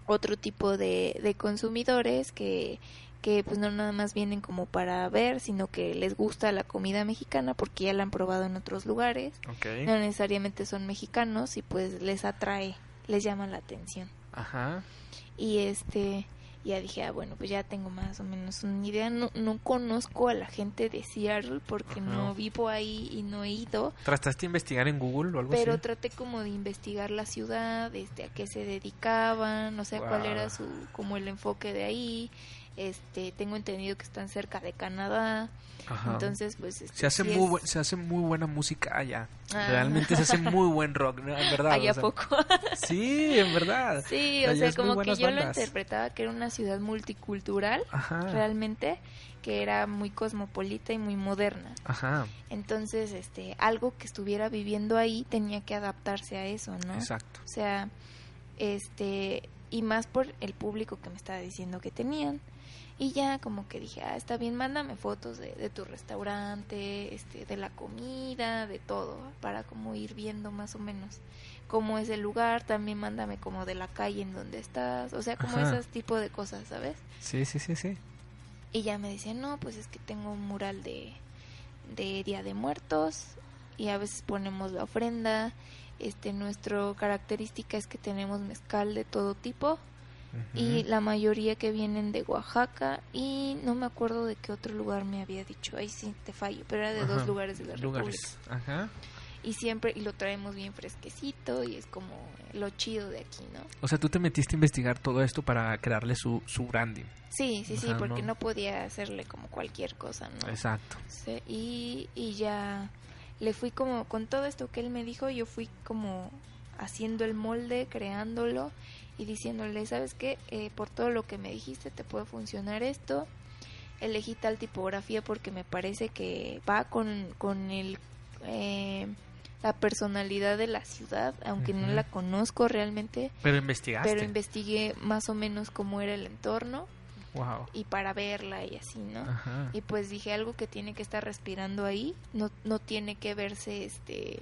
otro tipo de, de consumidores que, que pues no nada más vienen como para ver, sino que les gusta la comida mexicana porque ya la han probado en otros lugares. Ok. No necesariamente son mexicanos y pues les atrae, les llama la atención. Ajá. Y este, ya dije, ah, bueno, pues ya tengo más o menos una idea. No, no conozco a la gente de Seattle porque Ajá. no vivo ahí y no he ido. ¿Trataste de investigar en Google o algo Pero así? traté como de investigar la ciudad, este, a qué se dedicaban, o sea, cuál Guau. era su, como el enfoque de ahí. Este, tengo entendido que están cerca de Canadá, Ajá. entonces pues este, se hace sí muy es- buen- se hace muy buena música allá. Ah. Realmente se hace muy buen rock, ¿no? en verdad. Ahí o a sea, poco. Sí, en verdad. Sí, Allá o sea, como que yo lo interpretaba que era una ciudad multicultural, Ajá. realmente, que era muy cosmopolita y muy moderna. Ajá. Entonces, este, algo que estuviera viviendo ahí tenía que adaptarse a eso, ¿no? Exacto. O sea, este, y más por el público que me estaba diciendo que tenían. Y ya como que dije, ah, está bien, mándame fotos de, de tu restaurante, este, de la comida, de todo, para como ir viendo más o menos cómo es el lugar, también mándame como de la calle en donde estás, o sea, como Ajá. esos tipo de cosas, ¿sabes? Sí, sí, sí, sí. Y ya me decían, no, pues es que tengo un mural de, de Día de Muertos y a veces ponemos la ofrenda. Este, nuestro característica es que tenemos mezcal de todo tipo y Ujú. la mayoría que vienen de Oaxaca y no me acuerdo de qué otro lugar me había dicho, ahí sí te fallo, pero era de Ajá. dos lugares de la lugares. Ajá. República. Y siempre, y lo traemos bien fresquecito y es como lo chido de aquí, ¿no? O sea, tú te metiste a investigar todo esto para crearle su, su branding. Sí, sí, sí, Ajá, porque no. no podía hacerle como cualquier cosa, ¿no? Exacto. Sí, y, y ya le fui como, con todo esto que él me dijo, yo fui como haciendo el molde, creándolo y diciéndole, ¿sabes qué? Eh, por todo lo que me dijiste te puede funcionar esto. Elegí tal tipografía porque me parece que va con, con el... eh, la personalidad de la ciudad, aunque no la conozco realmente, Pero investigaste. pero investigué más o menos cómo era el entorno Wow. y para verla y así, ¿no? Ajá. Y pues dije algo que tiene que estar respirando ahí, no, no tiene que verse este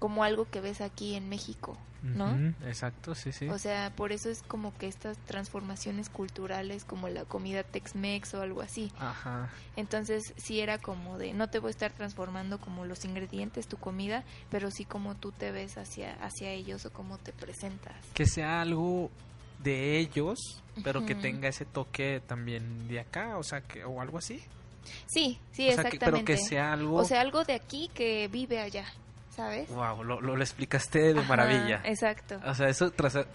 como algo que ves aquí en México, ¿no? Exacto, sí, sí. O sea, por eso es como que estas transformaciones culturales como la comida Tex-Mex o algo así. Ajá. Entonces, sí era como de no te voy a estar transformando como los ingredientes, tu comida, pero sí como tú te ves hacia hacia ellos o cómo te presentas. Que sea algo de ellos, pero que tenga ese toque también de acá, o sea, que o algo así. Sí, sí, o sea, que, pero exactamente. que sea algo O sea, algo de aquí que vive allá, ¿sabes? Wow, lo, lo, lo explicaste de Ajá, maravilla. Exacto. O sea, eso,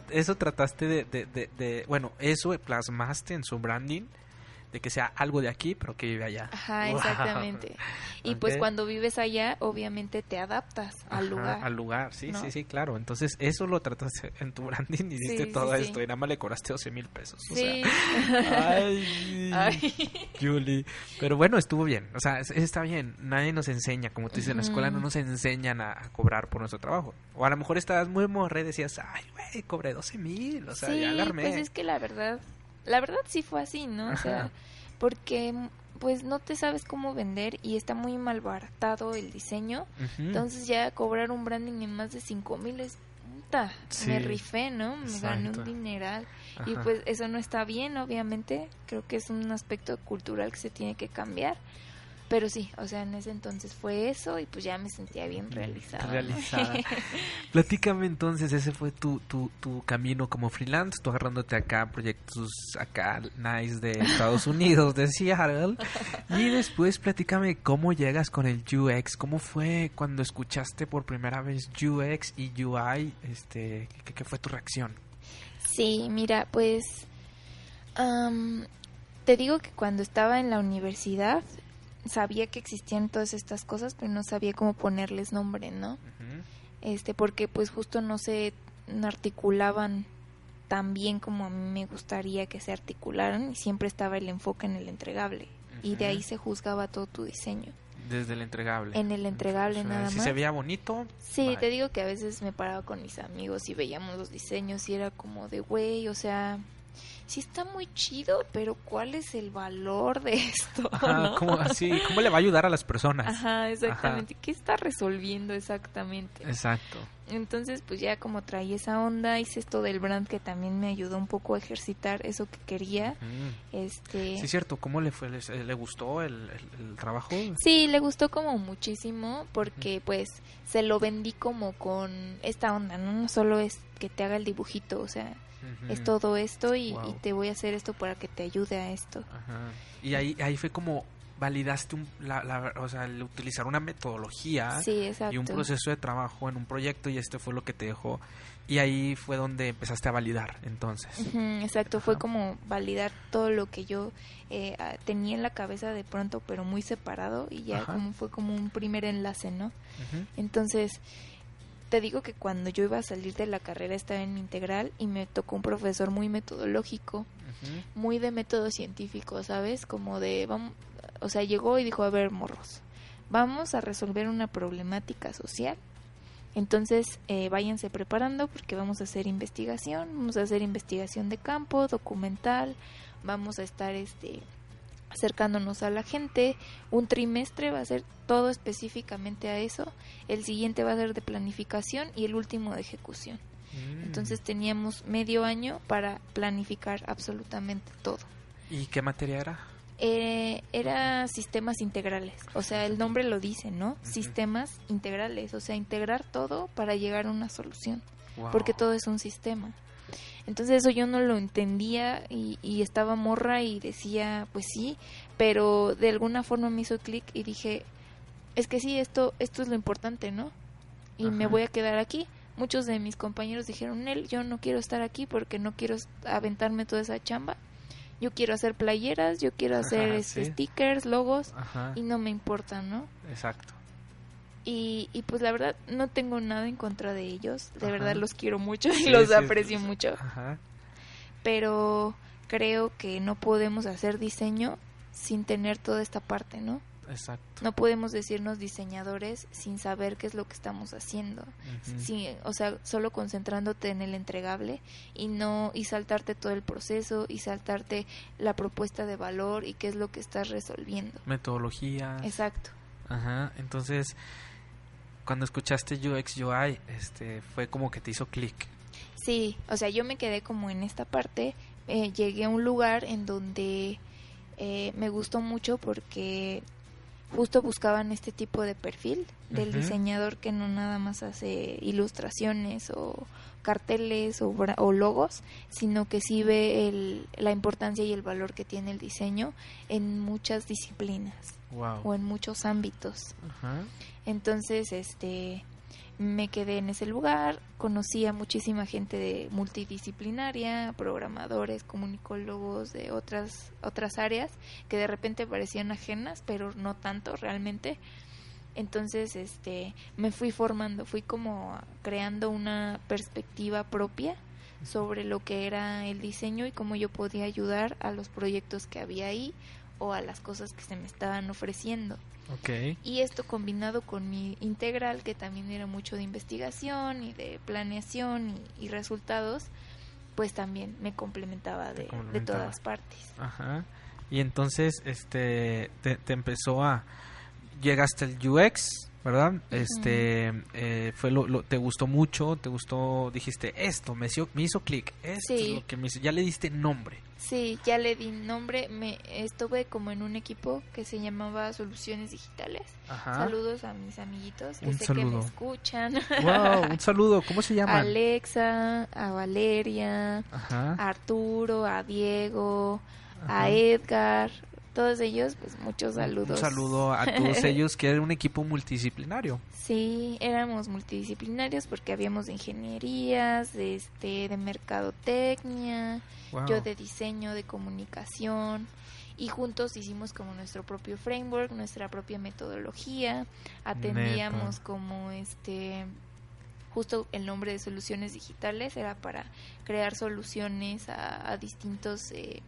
eso trataste de, de, de- de- Bueno, eso plasmaste en su branding, de que sea algo de aquí, pero que vive allá. Ajá, Wow. exactamente. Y pues Ok. cuando vives allá, obviamente te adaptas al Ajá, lugar. Al lugar, sí, ¿no? sí, sí, claro. Entonces, eso lo trataste en tu branding y diste Sí, todo sí, sí. esto y nada más le cobraste 12 mil pesos. O Sí. sea, ay, Ay. Julie. Pero bueno, estuvo bien. O sea, es- está bien. Nadie nos enseña, como tú dices, en la escuela no nos enseñan a, a cobrar por nuestro trabajo. O a lo mejor estabas muy morre y decías, ay, güey, cobré 12 mil. O sea, sí, ya la armé. pues es que la verdad, la verdad sí fue así, ¿no? O sea, porque pues no te sabes cómo vender y está muy malbaratado el diseño. Entonces ya cobrar un branding en más de cinco mil es puta, Sí, me rifé, ¿no? Me gané un dineral. Y pues eso no está bien, obviamente. Creo que es un aspecto cultural que se tiene que cambiar. Pero sí, o sea, en ese entonces fue eso y pues ya me sentía bien realizada. Realizada. Platícame entonces, ese fue tu, tu, tu camino como freelance, tú agarrándote acá proyectos acá nice de Estados Unidos, de Seattle. Y después platícame cómo llegas con el UX, cómo fue cuando escuchaste por primera vez UX y UI, este, ¿qué, qué fue tu reacción? Sí, mira, pues am, te digo que cuando estaba en la universidad sabía que existían todas estas cosas, pero no sabía cómo ponerles nombre, ¿no? Este, porque pues justo no se articulaban tan bien como a mí me gustaría que se articularan y siempre estaba el enfoque en el entregable y de ahí se juzgaba todo tu diseño. Desde el entregable. En el entregable O sea, nada si más. se veía bonito. Sí, bye. te digo que a veces me paraba con mis amigos y veíamos los diseños y era como de, güey, o sea, sí está muy chido, pero ¿cuál es el valor de esto? Ajá, ¿no? ¿cómo, así, ¿Cómo le va a ayudar a las personas? Ajá, exactamente. ¿Qué está resolviendo exactamente? Exacto. Entonces, pues ya como traí esa onda, hice esto del brand que también me ayudó un poco a ejercitar eso que quería. Mm. Este, Sí, cierto. ¿Cómo le fue? ¿Le, le gustó el, el- el trabajo? Sí, le gustó como muchísimo porque pues se lo vendí como con esta onda, ¿no? No solo es que te haga el dibujito, o sea, Ujú. es todo esto y, Wow. y te voy a hacer esto para que te ayude a esto. Ajá. Y ahí, ahí fue como validaste un, la, la- o sea, el utilizar una metodología Sí, exacto. y un proceso de trabajo en un proyecto y este fue lo que te dejó. Y ahí fue donde empezaste a validar, entonces. Ujú, exacto, fue Ajá. como validar todo lo que yo eh, tenía en la cabeza de pronto, pero muy separado y ya Ajá. como fue como un primer enlace, ¿no? Ujú. Entonces, te digo que cuando yo iba a salir de la carrera estaba en integral y me tocó un profesor muy metodológico, muy de método científico, ¿sabes? Como de, vamos, o sea, llegó y dijo, a ver, morros, vamos a resolver una problemática social. Entonces, eh, váyanse preparando porque vamos a hacer investigación, vamos a hacer investigación de campo, documental, vamos a estar este acercándonos a la gente. Un trimestre va a ser todo específicamente a eso, el siguiente va a ser de planificación y el último de ejecución. Mm. Entonces teníamos medio año para planificar absolutamente todo. ¿Y qué materia era? Eh, era sistemas integrales, o sea, el nombre lo dice, ¿no? Sistemas integrales, o sea, integrar todo para llegar a una solución, Wow. porque todo es un sistema. Entonces eso yo no lo entendía y, y estaba morra y decía, pues sí, pero de alguna forma me hizo clic y dije, es que sí, esto, esto es lo importante, ¿no? Y me voy a quedar aquí. Muchos de mis compañeros dijeron, él, yo no quiero estar aquí porque no quiero aventarme toda esa chamba. Yo quiero hacer playeras, yo quiero hacer Ajá, este, sí. stickers, logos Ajá. y no me importa, ¿no? Exacto. Y, y pues la verdad no tengo nada en contra de ellos, de Ajá. verdad los quiero mucho y Sí, los sí, aprecio sí. mucho, Ajá. pero creo que no podemos hacer diseño sin tener toda esta parte, ¿no? Exacto. No podemos decirnos diseñadores sin saber qué es lo que estamos haciendo. Sí, o sea, solo concentrándote en el entregable y no y saltarte todo el proceso y saltarte la propuesta de valor y qué es lo que estás resolviendo. Metodología. Exacto. Ajá. Entonces, cuando escuchaste UX UI, este, fue como que te hizo clic. Sí, o sea, yo me quedé como en esta parte, eh, llegué a un lugar en donde eh, me gustó mucho porque justo buscaban este tipo de perfil del diseñador que no nada más hace ilustraciones o carteles o, o logos, sino que sí ve el, la importancia y el valor que tiene el diseño en muchas disciplinas Wow. o en muchos ámbitos. Ajá. Entonces, este, me quedé en ese lugar, conocí a muchísima gente de multidisciplinaria, programadores, comunicólogos de otras otras áreas que de repente parecían ajenas, pero no tanto realmente. Entonces, este, me fui formando, fui como creando una perspectiva propia sobre lo que era el diseño y cómo yo podía ayudar a los proyectos que había ahí o a las cosas que se me estaban ofreciendo. Ok. Y esto combinado con mi integral, que también era mucho de investigación y de planeación y, y resultados, pues también me complementaba de, de todas partes. Ajá. Y entonces, este, te, te empezó a... Llegaste al UX, ¿verdad? Este, eh, fue lo, lo- te gustó mucho, te gustó, dijiste, esto me hizo, me hizo clic, esto es lo que me hizo, ya le diste nombre. Sí, ya le di nombre, me estuve como en un equipo que se llamaba Soluciones Digitales. Ajá. Saludos a mis amiguitos que Un sé que me escuchan. Wow, un saludo, ¿cómo se a llaman? Alexa, a Valeria, Ajá. a Arturo, a Diego, a. Edgar, todos ellos, pues muchos saludos. Un saludo a todos ellos que era un equipo multidisciplinario. Sí, éramos multidisciplinarios porque habíamos de ingenierías, de este, de mercadotecnia, Wow. yo de diseño, de comunicación y juntos hicimos como nuestro propio framework, nuestra propia metodología, atendíamos como este justo el nombre de soluciones digitales era para crear soluciones a, a distintos eh,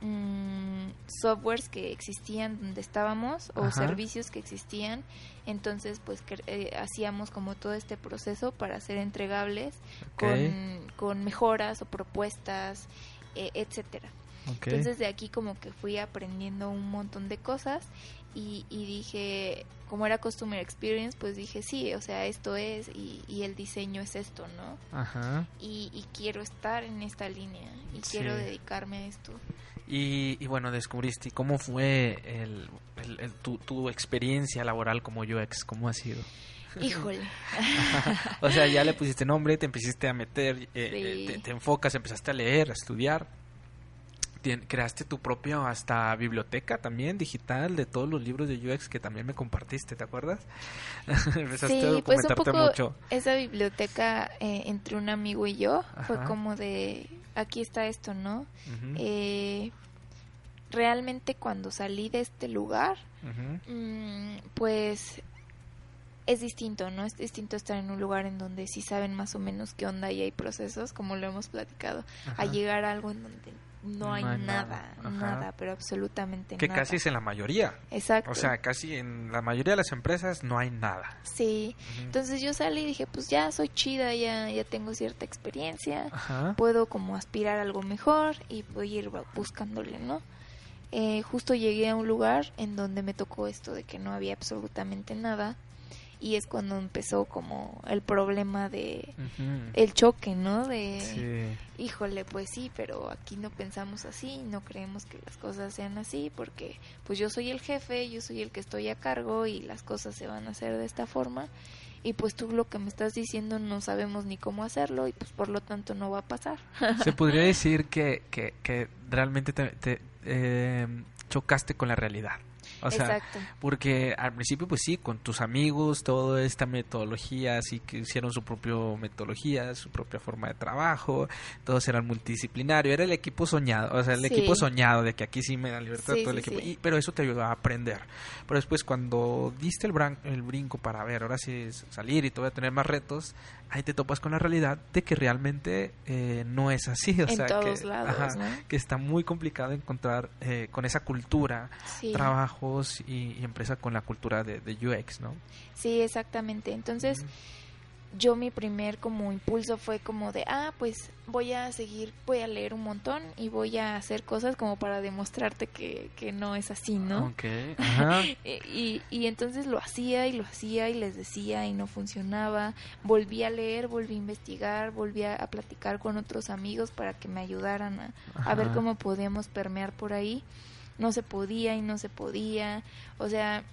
mm, softwares que existían donde estábamos o Ajá. servicios que existían entonces pues eh, hacíamos como todo este proceso para ser entregables con, con mejoras o propuestas, eh, etcétera. Entonces de aquí como que fui aprendiendo un montón de cosas y, y dije, como era Customer Experience, pues dije, sí, o sea, esto es y, y el diseño es esto, ¿no? Ajá. Y, y quiero estar en esta línea y Sí. quiero dedicarme a esto. Y, y bueno, descubriste, ¿y ¿cómo fue el, el- el- tu, tu experiencia laboral como UX? ¿Cómo ha sido? Híjole. o sea, ya le pusiste nombre, te empezaste a meter, eh, eh, Sí. te, te enfocas, empezaste a leer, a estudiar. Creaste tu propio hasta biblioteca también digital de todos los libros de UX que también me compartiste, ¿te acuerdas? empezaste a Sí, pues un poco mucho. esa biblioteca eh, entre un amigo y yo fue como de, aquí está esto, ¿no? Eh, realmente cuando salí de este lugar, mm, pues es distinto, ¿no? Es distinto estar en un lugar en donde sí saben más o menos qué onda y hay procesos, como lo hemos platicado, Ajá. a llegar a algo en donde no hay, No hay nada, nada, pero absolutamente Que nada. casi es en la mayoría. Exacto. O sea, casi en la mayoría de las empresas no hay nada. sí. Entonces yo salí y dije, pues ya soy chida, ya, ya tengo cierta experiencia, Ajá. puedo como aspirar a algo mejor y voy a ir bu- buscándole, ¿no? Eh, justo llegué a un lugar en donde me tocó esto de que no había absolutamente nada y es cuando empezó como el problema de el choque, ¿no? De Sí. híjole, pues sí, pero aquí no pensamos así, no creemos que las cosas sean así porque pues yo soy el jefe, yo soy el que estoy a cargo y las cosas se van a hacer de esta forma y pues tú lo que me estás diciendo no sabemos ni cómo hacerlo y pues por lo tanto no va a pasar. Se podría decir que, que, que realmente te, te, eh, chocaste con la realidad. O sea, Exacto. porque al principio, pues sí, con tus amigos, toda esta metodología, así que hicieron su propia metodología, su propia forma de trabajo, todos eran multidisciplinarios, era el equipo soñado, o sea, el Sí. equipo soñado de que aquí sí me da libertad Sí, todo el sí, equipo, y, pero eso te ayudó a aprender. Pero después cuando diste el, bran- el brinco para ver, ahora sí salir y te voy a tener más retos, ahí te topas con la realidad de que realmente eh, no es así, o En sea, todos que, lados, ajá, ¿no? que está muy complicado encontrar eh, con esa cultura Sí. trabajos y, y empresa con la cultura de, de UX, ¿no? Sí, exactamente. Entonces. Yo mi primer como impulso fue como de, ah, pues voy a seguir, voy a leer un montón y voy a hacer cosas como para demostrarte que, que no es así, ¿no? Ok, ajá. Y, y entonces lo hacía y lo hacía y les decía y no funcionaba. Volví a leer, volví a investigar, volví a, platicar con otros amigos para que me ayudaran a, a ver cómo podíamos permear por ahí. No se podía y no se podía. O sea,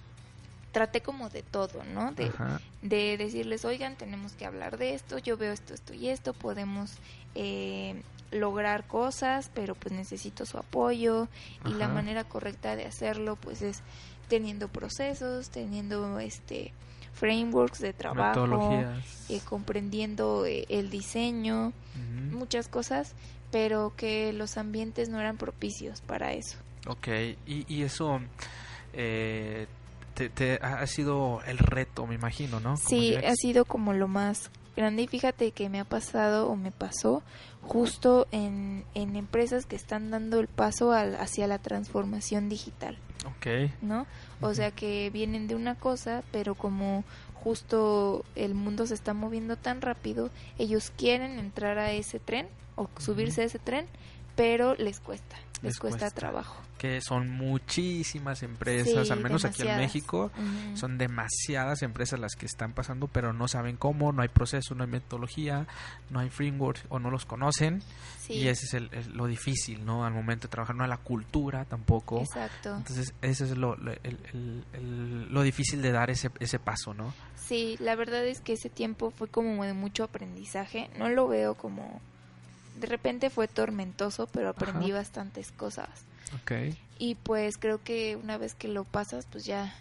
traté como de todo, ¿no? De, de decirles, oigan, tenemos que hablar de esto, yo veo esto, esto y esto, podemos eh, lograr cosas, pero pues necesito su apoyo y la manera correcta de hacerlo pues es teniendo procesos, teniendo este frameworks de trabajo, eh, comprendiendo eh, el diseño, muchas cosas, pero que los ambientes no eran propicios para eso. Ok, y, y eso eh, te, te ha sido el reto, me imagino, ¿no? Como Sí, ha sido como lo más grande y fíjate que me ha pasado o me pasó justo en, en empresas que están dando el paso al- hacia la transformación digital, Ok, ¿no? O sea que vienen de una cosa, pero como justo el mundo se está moviendo tan rápido, ellos quieren entrar a ese tren o subirse a ese tren, pero les cuesta, les, Les cuesta, cuesta. trabajo. Que son muchísimas empresas, Sí, al menos aquí en. México, son demasiadas empresas las que están pasando, pero no saben cómo, no hay proceso, no hay metodología, no hay framework o no los conocen. Sí, Y ese es el, el- lo difícil, ¿no? Al momento de trabajar, no hay la cultura tampoco. exacto. Entonces, ese es lo, lo- el- lo difícil de dar ese, ese paso, ¿no? Sí, la verdad es que ese tiempo fue como de mucho aprendizaje. No lo veo como... De repente fue tormentoso, pero aprendí Ajá. bastantes cosas. Ok. Y pues creo que una vez que lo pasas, pues ya...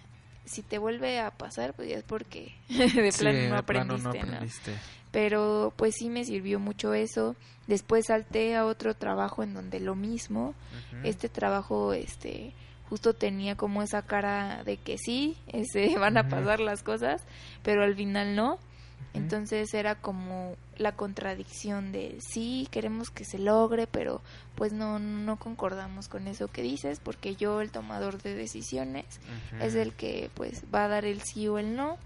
Si te vuelve a pasar, pues ya es porque de Sí, plano no de aprendiste, no ¿no? aprendiste. Pero pues sí me sirvió mucho eso. Después salté a otro trabajo en donde lo mismo. Este trabajo, este, justo tenía como esa cara de que sí, este, van a pasar las cosas, pero al final no. Entonces era como la contradicción de sí, queremos que se logre, pero pues no, no concordamos con eso que dices, porque yo, el tomador de decisiones, es el que pues va a dar el sí o el no.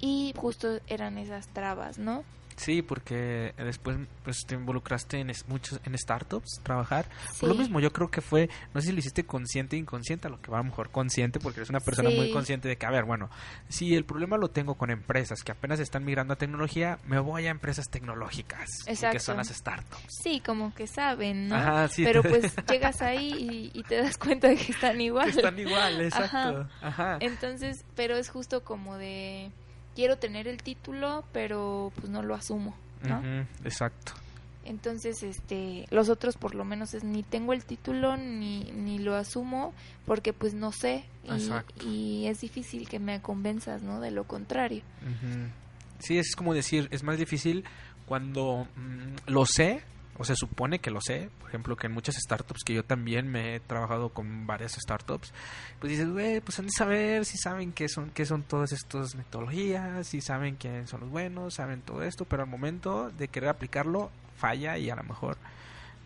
Y justo eran esas trabas, ¿no? Sí, porque después pues te involucraste en es- muchos en startups, trabajar. Sí. Por lo mismo, yo creo que fue, no sé si lo hiciste consciente o inconsciente, a lo que va a lo mejor consciente, porque eres una persona muy consciente de que, a ver, bueno, si el problema lo tengo con empresas que apenas están migrando a tecnología, me voy a empresas tecnológicas, y que Exacto. son las startups. Sí, como que saben, ¿no? Ajá, sí. Pero pues llegas ahí y, y te das cuenta de que están igual. Que están igual, exacto. Ajá. Entonces, pero es justo como de quiero tener el título, pero pues no lo asumo, ¿no? Exacto. Entonces, este, los otros por lo menos es ni tengo el título ni ni lo asumo porque pues no sé y, y es difícil que me convenzas, ¿no? De lo contrario. Sí, es como decir, es más difícil cuando mm, lo sé, o se supone que lo sé, por ejemplo, que en muchas startups, que yo también me he trabajado con varias startups, pues dices, güey, pues han de saber si saben qué son, qué son todas estas metodologías, si saben quiénes son los buenos, saben todo esto, pero al momento de querer aplicarlo, falla y a lo mejor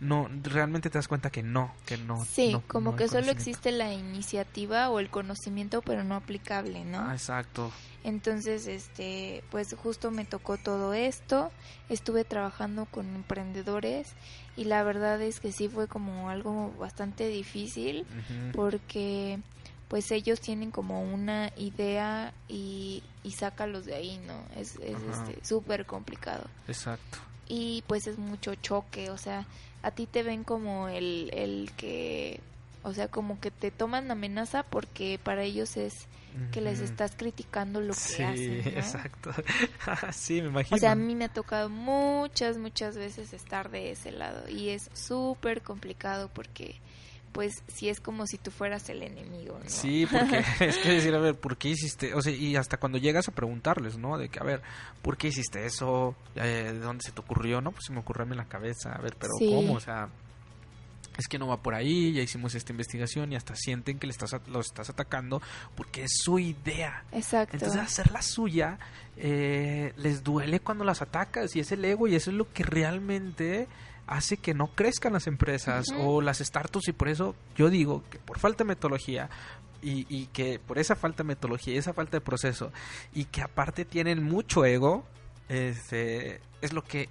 no, realmente te das cuenta que no, que no. Sí, no- como no que solo existe la iniciativa o el conocimiento, pero no aplicable, ¿no? Ah, exacto. Entonces, este, pues justo me tocó todo esto. Estuve trabajando con emprendedores y la verdad es que sí fue como algo bastante difícil porque pues ellos tienen como una idea y, y sácalos de ahí, ¿no? Es es este súper complicado. Exacto. Y pues es mucho choque, o sea, a ti te ven como el, el que, o sea, como que te toman amenaza porque para ellos es que les estás criticando lo que sí, hacen, ¿no? exacto. sí, me imagino. O sea, a mí me ha tocado muchas, muchas veces estar de ese lado y es súper complicado porque, pues, sí es como si tú fueras el enemigo, ¿no? Sí, porque es que decir, a ver, ¿por qué hiciste? O sea, y hasta cuando llegas a preguntarles, ¿no? De que, a ver, ¿por qué hiciste eso? Eh, ¿De dónde se te ocurrió? No, pues se me ocurrió a mí en la cabeza. A ver, pero Sí. ¿cómo? O sea, es que no va por ahí, ya hicimos esta investigación y hasta sienten que le estás, lo estás atacando porque es su idea. Exacto. Entonces, hacer la suya eh, les duele cuando las atacas y es el ego y eso es lo que realmente hace que no crezcan las empresas o las startups y por eso yo digo que por falta de metodología y, y que por esa falta de metodología y esa falta de proceso y que aparte tienen mucho ego, este, es lo que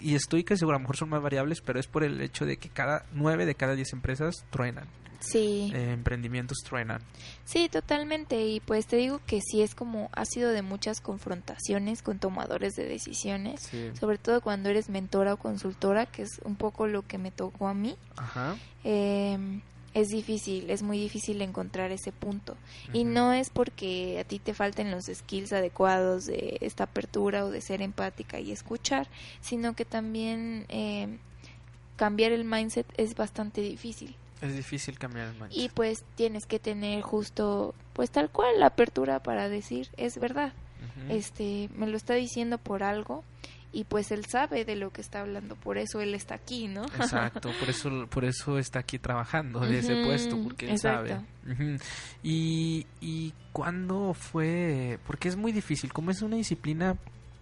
y estoy que seguro, a lo mejor son más variables, pero es por el hecho de que cada nueve de cada diez empresas truenan, Sí. eh, emprendimientos truenan. Sí, totalmente. Y pues te digo que sí es como, ha sido de muchas confrontaciones con tomadores de decisiones, Sí. sobre todo cuando eres mentora o consultora, que es un poco lo que me tocó a mí. Ajá. Eh, es difícil, es muy difícil encontrar ese punto. Y no es porque a ti te falten los skills adecuados de esta apertura o de ser empática y escuchar, sino que también eh, cambiar el mindset es bastante difícil. Es difícil cambiar el. Y pues tienes que tener justo, pues tal cual, la apertura para decir, es verdad. Este, me lo está diciendo por algo y pues él sabe de lo que está hablando, por eso él está aquí, ¿no? Exacto, por eso, por eso está aquí trabajando de ese puesto, porque él exacto. sabe. Ujú. Y, y cuándo fue, porque es muy difícil, como es una disciplina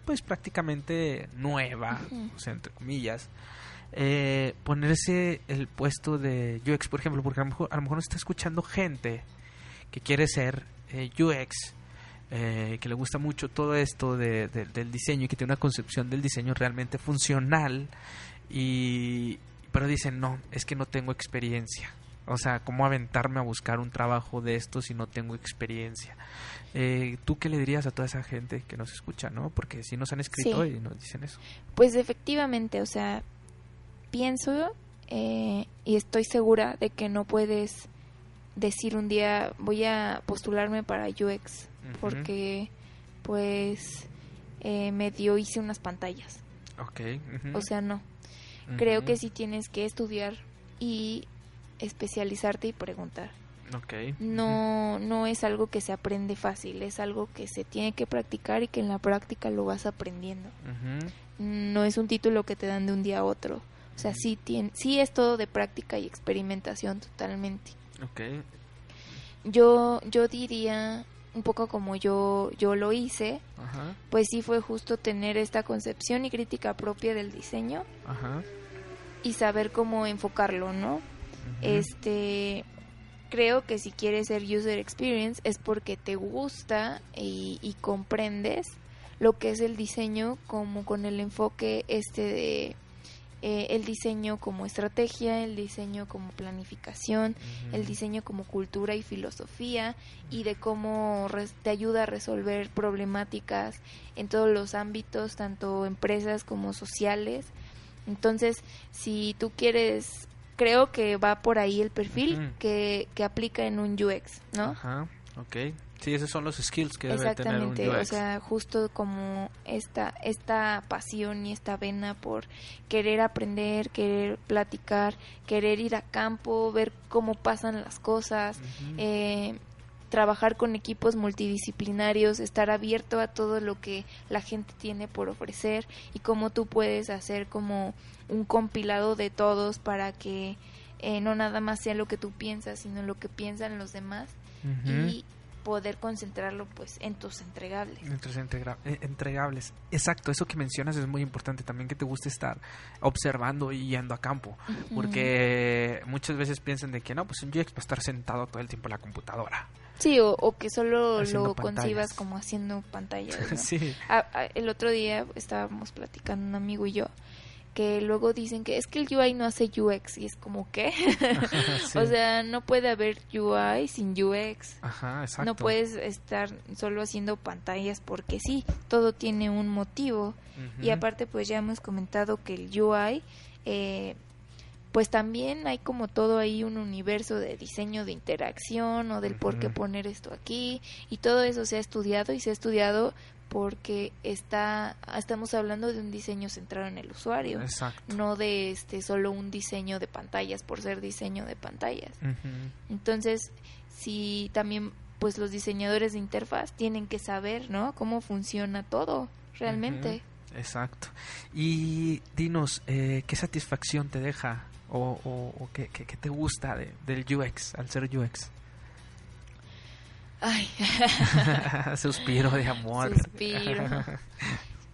pues prácticamente nueva, o sea, entre comillas, eh, ponerse el puesto de UX, por ejemplo, porque a lo mejor, a lo mejor está escuchando gente que quiere ser eh, UX, eh, que le gusta mucho todo esto de- de- del diseño y que tiene una concepción del diseño realmente funcional y pero dicen no es que no tengo experiencia o sea cómo aventarme a buscar un trabajo de esto si no tengo experiencia Eh, tú qué le dirías a toda esa gente que nos escucha no porque si nos han escrito Sí. y nos dicen eso. Pues efectivamente, o sea, pienso eh, y estoy segura de que no puedes decir un día voy a postularme para UX porque pues eh, medio hice unas pantallas. Ok, O sea, no. Creo que sí tienes que estudiar y especializarte y preguntar. ok, ujú, No, no es algo que se aprende fácil, es algo que se tiene que practicar y que en la práctica lo vas aprendiendo. No es un título que te dan de un día a otro. O sea, sí, tiene, sí es todo de práctica y experimentación totalmente. ok, Yo, yo diría, un poco como yo, yo lo hice, ajá, pues sí fue justo tener esta concepción y crítica propia del diseño ajá, y saber cómo enfocarlo, ¿no? Este, creo que si quieres ser user experience es porque te gusta y, y comprendes lo que es el diseño como con el enfoque este de eh, el diseño como estrategia, el diseño como planificación, el diseño como cultura y filosofía y de cómo te ayuda a resolver problemáticas en todos los ámbitos, tanto empresas como sociales. Entonces, si tú quieres, creo que va por ahí el perfil que, que aplica en un UX, ¿no? Ajá, ok. Sí, esos son los skills que debe tener un Exactamente, UX. o sea, justo como esta esta pasión y esta vena por querer aprender, querer platicar, querer ir a campo, ver cómo pasan las cosas, eh, trabajar con equipos multidisciplinarios, estar abierto a todo lo que la gente tiene por ofrecer y cómo tú puedes hacer como un compilado de todos para que eh, no nada más sea lo que tú piensas, sino lo que piensan los demás. Y poder concentrarlo pues en tus entregables. Entre integra- eh, entregables. Exacto, eso que mencionas es muy importante también que te guste estar observando y yendo a campo. Porque muchas veces piensan de que no, pues un UX va a estar sentado todo el tiempo en la computadora. Sí, o, o que solo Haciendo lo pantallas. concibas como haciendo pantallas. ¿no? sí. El otro día estábamos platicando un amigo y yo que luego dicen que es que el UI no hace UX y es como que, sí. o sea, no puede haber UI sin UX. Ajá, exacto. No puedes estar solo haciendo pantallas porque sí, todo tiene un motivo. Y aparte pues ya hemos comentado que el UI eh, pues también hay como todo ahí un universo de diseño de interacción o del por qué poner esto aquí y todo eso se ha estudiado y se ha estudiado porque está estamos hablando de un diseño centrado en el usuario Exacto. no de este solo un diseño de pantallas por ser diseño de pantallas entonces si también pues los diseñadores de interfaz tienen que saber no cómo funciona todo realmente Exacto. Y dinos, eh, ¿qué satisfacción te deja o, o, o qué, qué- qué te gusta de- del UX al ser UX? Ay Suspiro de amor. Suspiro.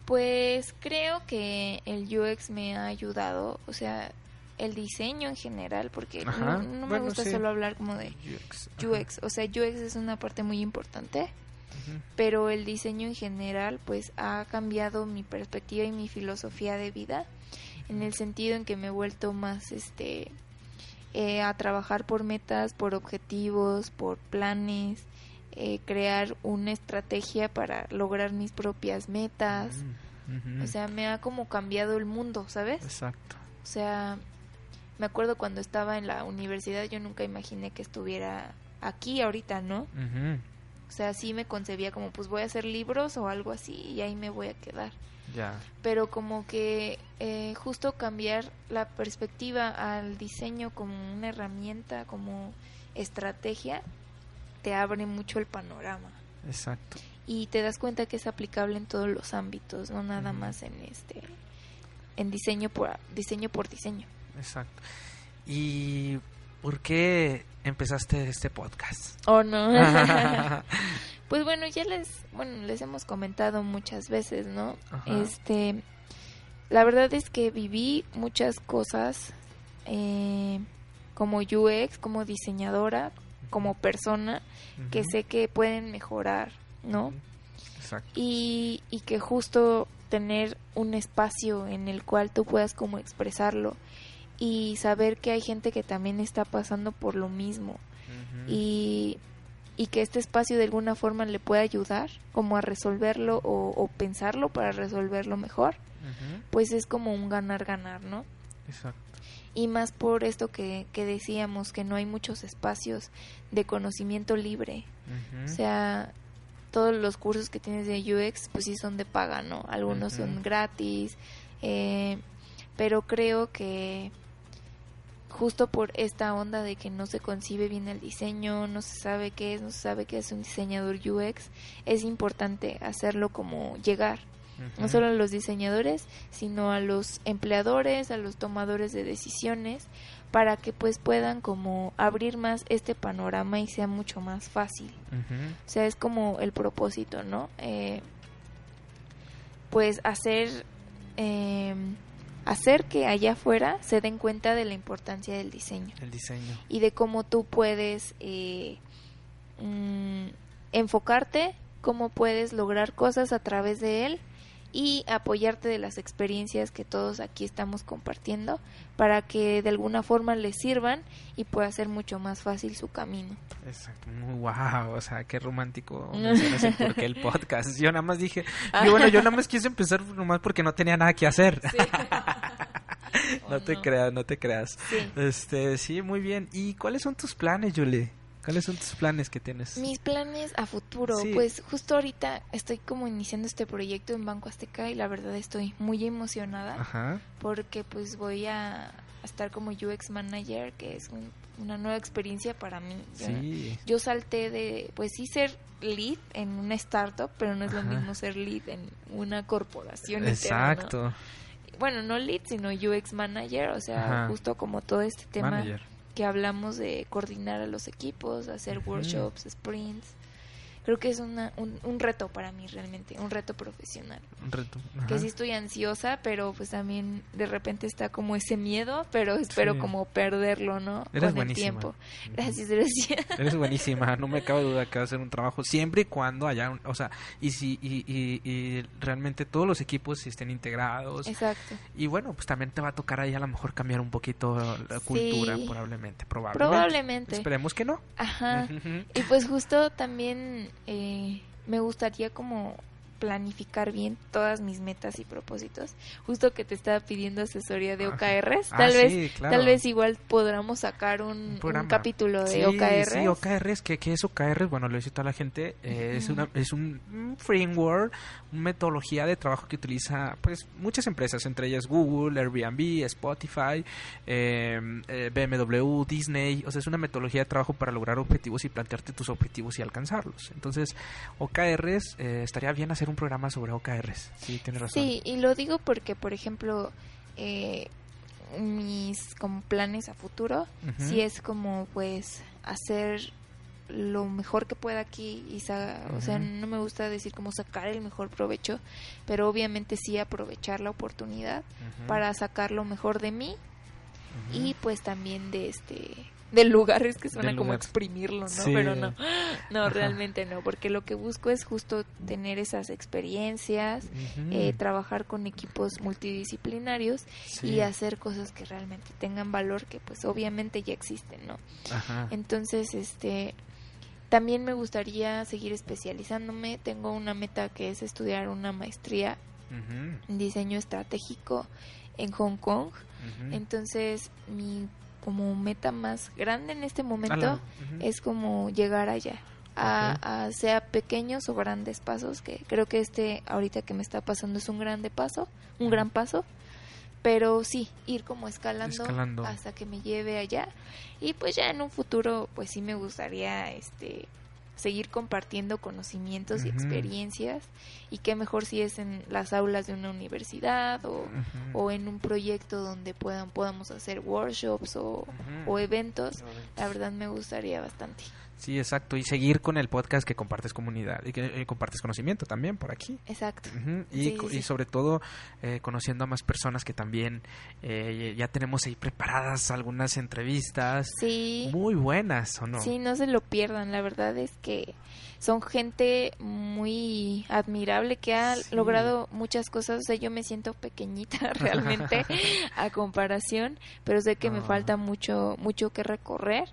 Pues creo que el UX me ha ayudado, o sea, el diseño en general, porque no- Ajá, no, me bueno, gusta sí. solo hablar como de UX. UX, o sea, UX es una parte muy importante, pero el diseño en general pues ha cambiado mi perspectiva y mi filosofía de vida en el sentido en que me he vuelto más este eh, a trabajar por metas, por objetivos, por planes, eh, crear una estrategia para lograr mis propias metas. O sea, me ha como cambiado el mundo, ¿sabes? Exacto. O sea, me acuerdo cuando estaba en la universidad, yo nunca imaginé que estuviera aquí ahorita, ¿no? O sea, sí me concebía como, pues voy a hacer libros o algo así y ahí me voy a quedar. Ya. pero como que eh, justo cambiar la perspectiva al diseño como una herramienta, como estrategia, te abre mucho el panorama Exacto. y te das cuenta que es aplicable en todos los ámbitos, no nada más en este en diseño por diseño por diseño. Exacto. ¿Y por qué empezaste este podcast? ¿O no? pues bueno, ya les bueno, les hemos comentado muchas veces, ¿no? Ajá. Este la verdad es que viví muchas cosas eh, como UX, como diseñadora, como persona que sé que pueden mejorar, ¿no? Exacto. y, y que justo tener un espacio en el cual tú puedas como expresarlo y saber que hay gente que también está pasando por lo mismo y, y que este espacio de alguna forma le pueda ayudar como a resolverlo o, o pensarlo para resolverlo mejor, pues es como un ganar-ganar, ¿no? Exacto. Y más por esto que, que decíamos, que no hay muchos espacios de conocimiento libre. O sea, todos los cursos que tienes de UX, pues sí son de paga, ¿no? Algunos son gratis, eh, pero creo que justo por esta onda de que no se concibe bien el diseño, no se sabe qué es, no se sabe qué es un diseñador UX, es importante hacerlo como llegar, no solo a los diseñadores, sino a los empleadores, a los tomadores de decisiones, para que pues puedan como abrir más este panorama y sea mucho más fácil. O sea, es como el propósito, ¿no? Eh, pues hacer, eh, hacer que allá afuera se den cuenta de la importancia del diseño El diseño. y de cómo tú puedes eh, mm, enfocarte, cómo puedes lograr cosas a través de él y apoyarte de las experiencias que todos aquí estamos compartiendo para que de alguna forma les sirvan y pueda ser mucho más fácil su camino. Exacto. Muy wow. O sea, qué romántico mencionas el podcast. Yo nada más dije, yo, bueno, yo nada más quise empezar nomás porque no tenía nada que hacer. no ¿O te no? creas, no te creas. Sí. Este, sí, muy bien. ¿Y cuáles son tus planes, Julie? ¿Cuáles son tus planes que tienes? Mis planes a futuro, Sí. pues justo ahorita estoy como iniciando este proyecto en Banco Azteca y la verdad estoy muy emocionada Ajá. porque pues voy a, estar como UX Manager, que es un- una nueva experiencia para mí. Yo, Sí. yo salté de, pues sí, ser lead en una startup, pero no es lo mismo ser lead en una corporación. Exacto. Bueno, no lead, sino UX Manager, o sea, Ajá. justo como todo este tema Manager. Que hablamos de coordinar a los equipos, hacer workshops, sprints. Creo que es una, un, un reto para mí realmente, un reto profesional. Un reto. Que Ajá. sí estoy ansiosa, pero pues también de repente está como ese miedo, pero espero Sí. como perderlo, ¿no? Eres Con buenísima. el tiempo. Gracias, gracias. Eres buenísima, no me cabe duda que va a ser un trabajo siempre y cuando haya, un- o sea, y si y, y, y realmente todos los equipos estén integrados Exacto. y bueno, pues también te va a tocar ahí a lo mejor cambiar un poquito la Sí. cultura, probablemente, probablemente. Probablemente. Esperemos que no. Ajá. Y pues justo también eh, me gustaría como planificar bien todas mis metas y propósitos. Justo que te estaba pidiendo asesoría de Ajá. OKRs. Ah, Tal vez claro. tal vez igual podamos sacar un, Un un programa. capítulo de Sí, OKRs. Sí, OKRs, ¿qué, qué es OKRs? Bueno, lo dice toda la gente, eh, es, una, es un, framework, una metodología de trabajo que utiliza pues muchas empresas, entre ellas Google, Airbnb, Spotify, eh, eh, BMW, Disney, o sea, es una metodología de trabajo para lograr objetivos y plantearte tus objetivos y alcanzarlos. Entonces, OKRs, eh, estaría bien hacer un programa sobre OKRs, sí, tienes razón. Sí, y lo digo porque, por ejemplo, eh, mis como planes a futuro, sí es como pues hacer lo mejor que pueda aquí y o sea no me gusta decir como sacar el mejor provecho pero obviamente sí aprovechar la oportunidad para sacar lo mejor de mí y pues también de este del lugar es que suena como exprimirlo no Sí. pero no. No Ajá. realmente no porque lo que busco es justo tener esas experiencias eh, trabajar con equipos multidisciplinarios Sí. y hacer cosas que realmente tengan valor que pues obviamente ya existen no Ajá. entonces este también me gustaría seguir especializándome. Tengo una meta que es estudiar una maestría en diseño estratégico en Hong Kong. Entonces mi como meta más grande en este momento es como llegar allá a, sea pequeños o grandes pasos, que creo que este ahorita que me está pasando es un grande paso, un gran paso, pero sí, ir como escalando, Escalando. hasta que me lleve allá. Y pues ya en un futuro pues sí me gustaría este seguir compartiendo conocimientos y experiencias y qué mejor si es en las aulas de una universidad o, o en un proyecto donde puedan podamos hacer workshops o, o eventos. La verdad me gustaría bastante Sí, exacto. Y seguir con el podcast que compartes comunidad y que eh, compartes conocimiento también por aquí. exacto Ujú, y, Sí, y sobre todo eh, conociendo a más personas que también eh, ya tenemos ahí preparadas algunas entrevistas sí muy buenas, ¿o no? Sí, no se lo pierdan. La verdad es que son gente muy admirable que ha Sí. logrado muchas cosas. O sea, yo me siento pequeñita realmente a comparación, pero sé que me falta mucho, mucho que recorrer.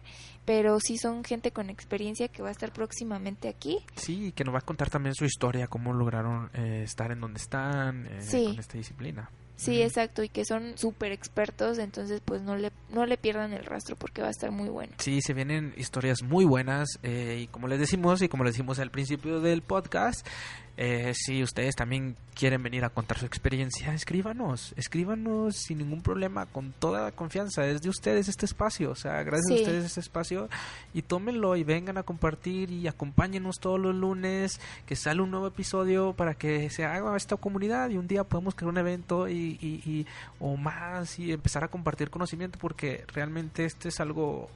Pero sí son gente con experiencia que va a estar próximamente aquí. Sí, y que nos va a contar también su historia, cómo lograron eh, estar en donde están eh, Sí. con esta disciplina. Sí, exacto, y que son súper expertos, entonces pues no le, no le pierdan el rastro porque va a estar muy bueno. Sí, se vienen historias muy buenas eh, y como les decimos y como les decimos al principio del podcast, eh, si ustedes también quieren venir a contar su experiencia, escríbanos, escríbanos sin ningún problema, con toda confianza, es de ustedes este espacio, o sea, gracias a ustedes este espacio y tómenlo y vengan a compartir y acompáñenos todos los lunes que sale un nuevo episodio para que se haga esta comunidad y un día podemos crear un evento y, y- y- o más y empezar a compartir conocimiento porque realmente este es algo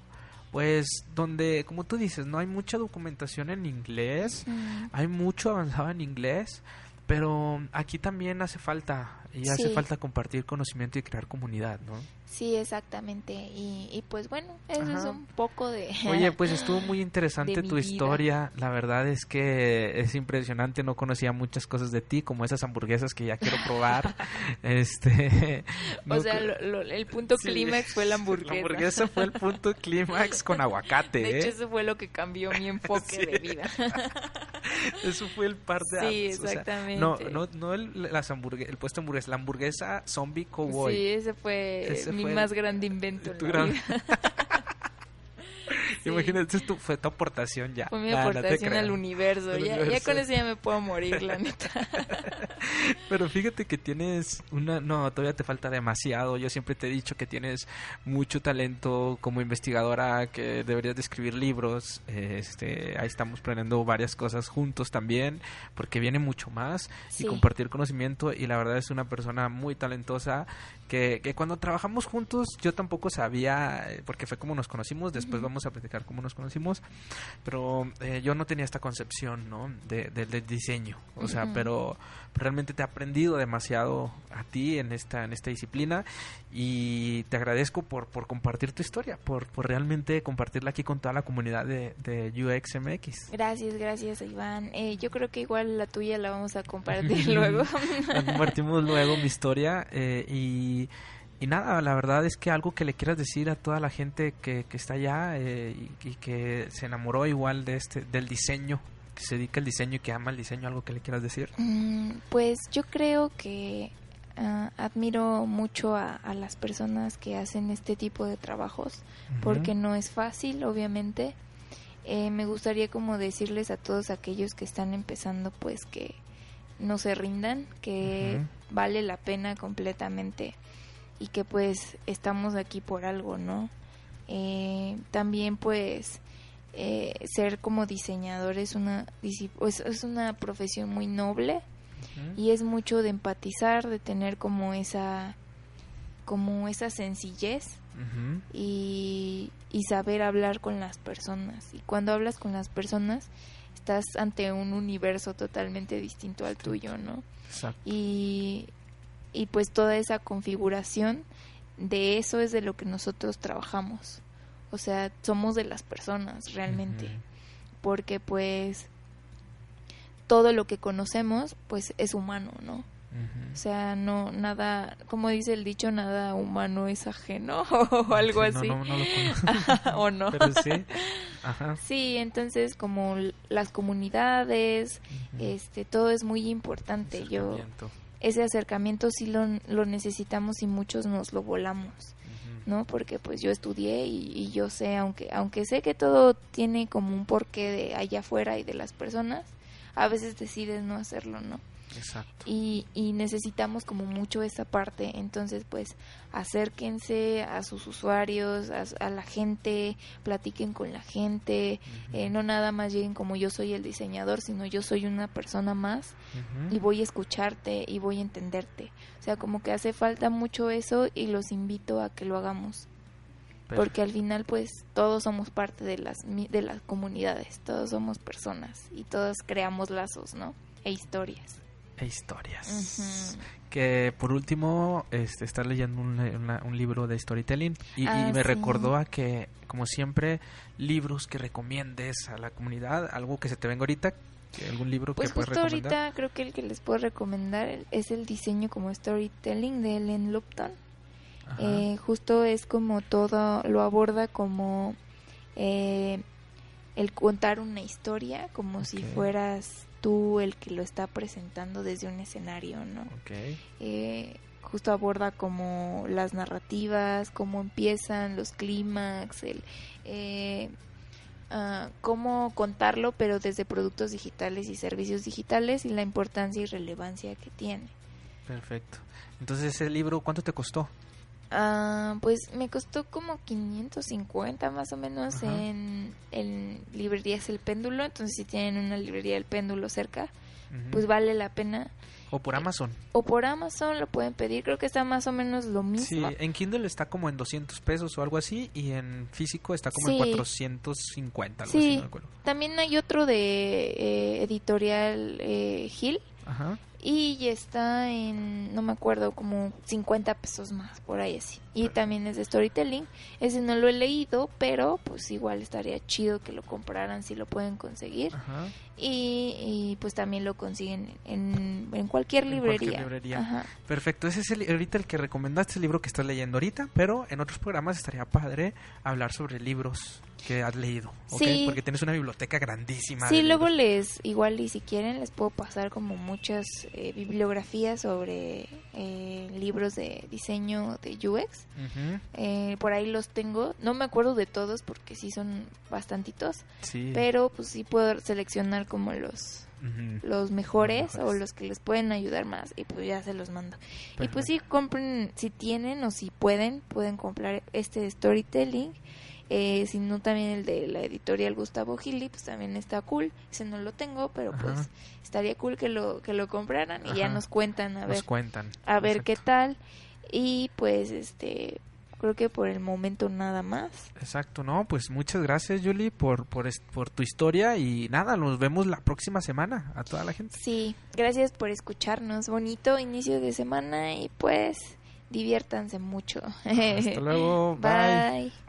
pues donde como tú dices no hay mucha documentación en inglés Mm, hay mucho avanzado en inglés pero aquí también hace falta y hace Sí. falta compartir conocimiento y crear comunidad no Sí, exactamente. Y, y pues bueno, eso es un poco de... Oye, pues estuvo muy interesante tu vida. historia. La verdad es que es impresionante. No conocía muchas cosas de ti, como esas hamburguesas que ya quiero probar. este. o no sea, lo- lo- el punto Sí. clímax fue la hamburguesa. La hamburguesa fue el punto clímax con aguacate. De hecho, ¿eh? eso fue lo que cambió mi enfoque Sí. de vida. Eso fue el par de Sí, apps, o sea, exactamente. no, no, no el, las hamburgue- el puesto de hamburguesa, la hamburguesa zombie cowboy. Sí, ese fue Ese mi fue más grande invento. Tu gran-. Sí. Imagínate, tu, fue tu aportación ya. Fue mi Nah, aportación al universo. Ya, con eso ya me puedo morir, la neta. Pero fíjate que tienes una... No, todavía te falta demasiado. Yo siempre te he dicho que tienes mucho talento como investigadora, que deberías de escribir libros. Este, ahí estamos planeando varias cosas juntos también, porque viene mucho más Sí. y compartir conocimiento. Y la verdad es una persona muy talentosa que, que cuando trabajamos juntos yo tampoco sabía, eh, porque fue como nos conocimos, después vamos a platicar cómo nos conocimos, pero eh, yo no tenía esta concepción, ¿no? De, de- del diseño, o sea, Ujú. pero realmente te he aprendido demasiado a ti en esta, en esta disciplina y te agradezco por, por compartir tu historia, por, por realmente compartirla aquí con toda la comunidad de, de UXMX. Gracias, gracias, Iván. Eh, yo creo que igual la tuya la vamos a compartir luego. La compartimos luego mi historia eh, y, y nada, la verdad es que algo que le quieras decir a toda la gente que, que está allá eh, y, y que se enamoró igual de este del diseño, que se dedica al diseño y que ama el diseño, algo que le quieras decir. Mm, Pues yo creo que ah, admiro mucho a, a las personas que hacen este tipo de trabajos porque no es fácil, obviamente. Eh, me gustaría como decirles a todos aquellos que están empezando, pues que no se rindan, que vale la pena completamente y que pues estamos aquí por algo, ¿no? Eh, también pues eh, ser como diseñador es una, es, una profesión muy noble y es mucho de empatizar, de tener como esa como esa sencillez y, y saber hablar con las personas. Y cuando hablas con las personas, estás ante un universo totalmente distinto al tuyo, ¿no? Exacto. Y, y pues toda esa configuración de eso es de lo que nosotros trabajamos. O sea, somos de las personas realmente. Porque pues todo lo que conocemos pues es humano, ¿no? O sea, no, nada, como dice el dicho, nada humano es ajeno o algo Sí, así. No, no, lo o no. Pero sí. Ajá. Sí, entonces como las comunidades, este, todo es muy importante. Yo. Ese acercamiento sí lo, lo necesitamos y muchos nos lo volamos. ¿no? Porque pues yo estudié y, y yo sé, aunque, aunque sé que todo tiene como un porqué de allá afuera y de las personas, a veces decides no hacerlo, ¿no? Exacto. y, y necesitamos como mucho esa parte. Entonces pues acérquense a sus usuarios a, a la gente platiquen con la gente. Eh, no nada más lleguen como yo soy el diseñador sino yo soy una persona más y voy a escucharte y voy a entenderte. O sea como que hace falta mucho eso y los invito a que lo hagamos. Porque al final pues todos somos parte de las de las comunidades todos somos personas y todos creamos lazos no e historias E historias. Que por último, este, estar leyendo un, una- un libro de storytelling y, y Ah, me sí. recordó a que, como siempre, libros que recomiendes a la comunidad, algo que se te venga ahorita, algún libro Pues que puedas justo recomendar. ahorita creo que el que les puedo recomendar es el diseño como storytelling de Ellen Lupton. Eh, justo es como todo, lo aborda como eh, el contar una historia, como si fueras tú el que lo está presentando desde un escenario, ¿no? Eh, justo aborda como las narrativas, cómo empiezan, los clímax, el eh, ah, cómo contarlo, pero desde productos digitales y servicios digitales y la importancia y relevancia que tiene. Perfecto. Entonces, ese libro, ¿cuánto te costó? Ah, pues me costó como 550 más o menos Ajá. en, en librerías El Péndulo, entonces si tienen una librería El Péndulo cerca, pues vale la pena. O por Amazon. O por Amazon lo pueden pedir, creo que está más o menos lo Sí, mismo. en Kindle está como en 200 pesos o algo así y en físico está como en Sí. 450, algo Sí. así, no me acuerdo. También hay otro de eh, editorial eh, Gil Ajá. Y está en, no me acuerdo, como 50 pesos más, por ahí así. Y también es de storytelling. Ese no lo he leído, pero pues igual estaría chido que lo compraran si lo pueden conseguir. Ajá. Y, y, pues también lo consiguen en, en cualquier En librería. cualquier librería. Ajá. Perfecto, ese es el, ahorita el que recomendaste, el libro que estás leyendo ahorita, pero en otros programas estaría padre hablar sobre libros que has leído, ¿ok? Sí. Porque tienes una biblioteca grandísima. Sí, luego libros. les, igual y si quieren, les puedo pasar como muchas eh, bibliografías sobre eh, libros de diseño de UX. Eh, por ahí los tengo. No me acuerdo de todos porque sí son bastantitos. Sí. Pero pues sí puedo seleccionar como los los mejores, Los mejores. o los que les pueden ayudar más y pues ya se los mando. Y pues sí, compren, si tienen o si pueden, pueden comprar este de storytelling. Eh, si no, también el de la editorial Gustavo Gili, pues también está cool. Ese no lo tengo, pero Ajá. pues estaría cool que lo que lo compraran y ya nos cuentan a Nos ver cuentan. a ver qué tal. Y pues este creo que por el momento nada más. Exacto, no, pues muchas gracias, Julie, por, por, por tu historia y nada, nos vemos la próxima semana a toda la gente. Sí, gracias por escucharnos. Bonito inicio de semana y pues diviértanse mucho. Hasta luego, bye. Bye.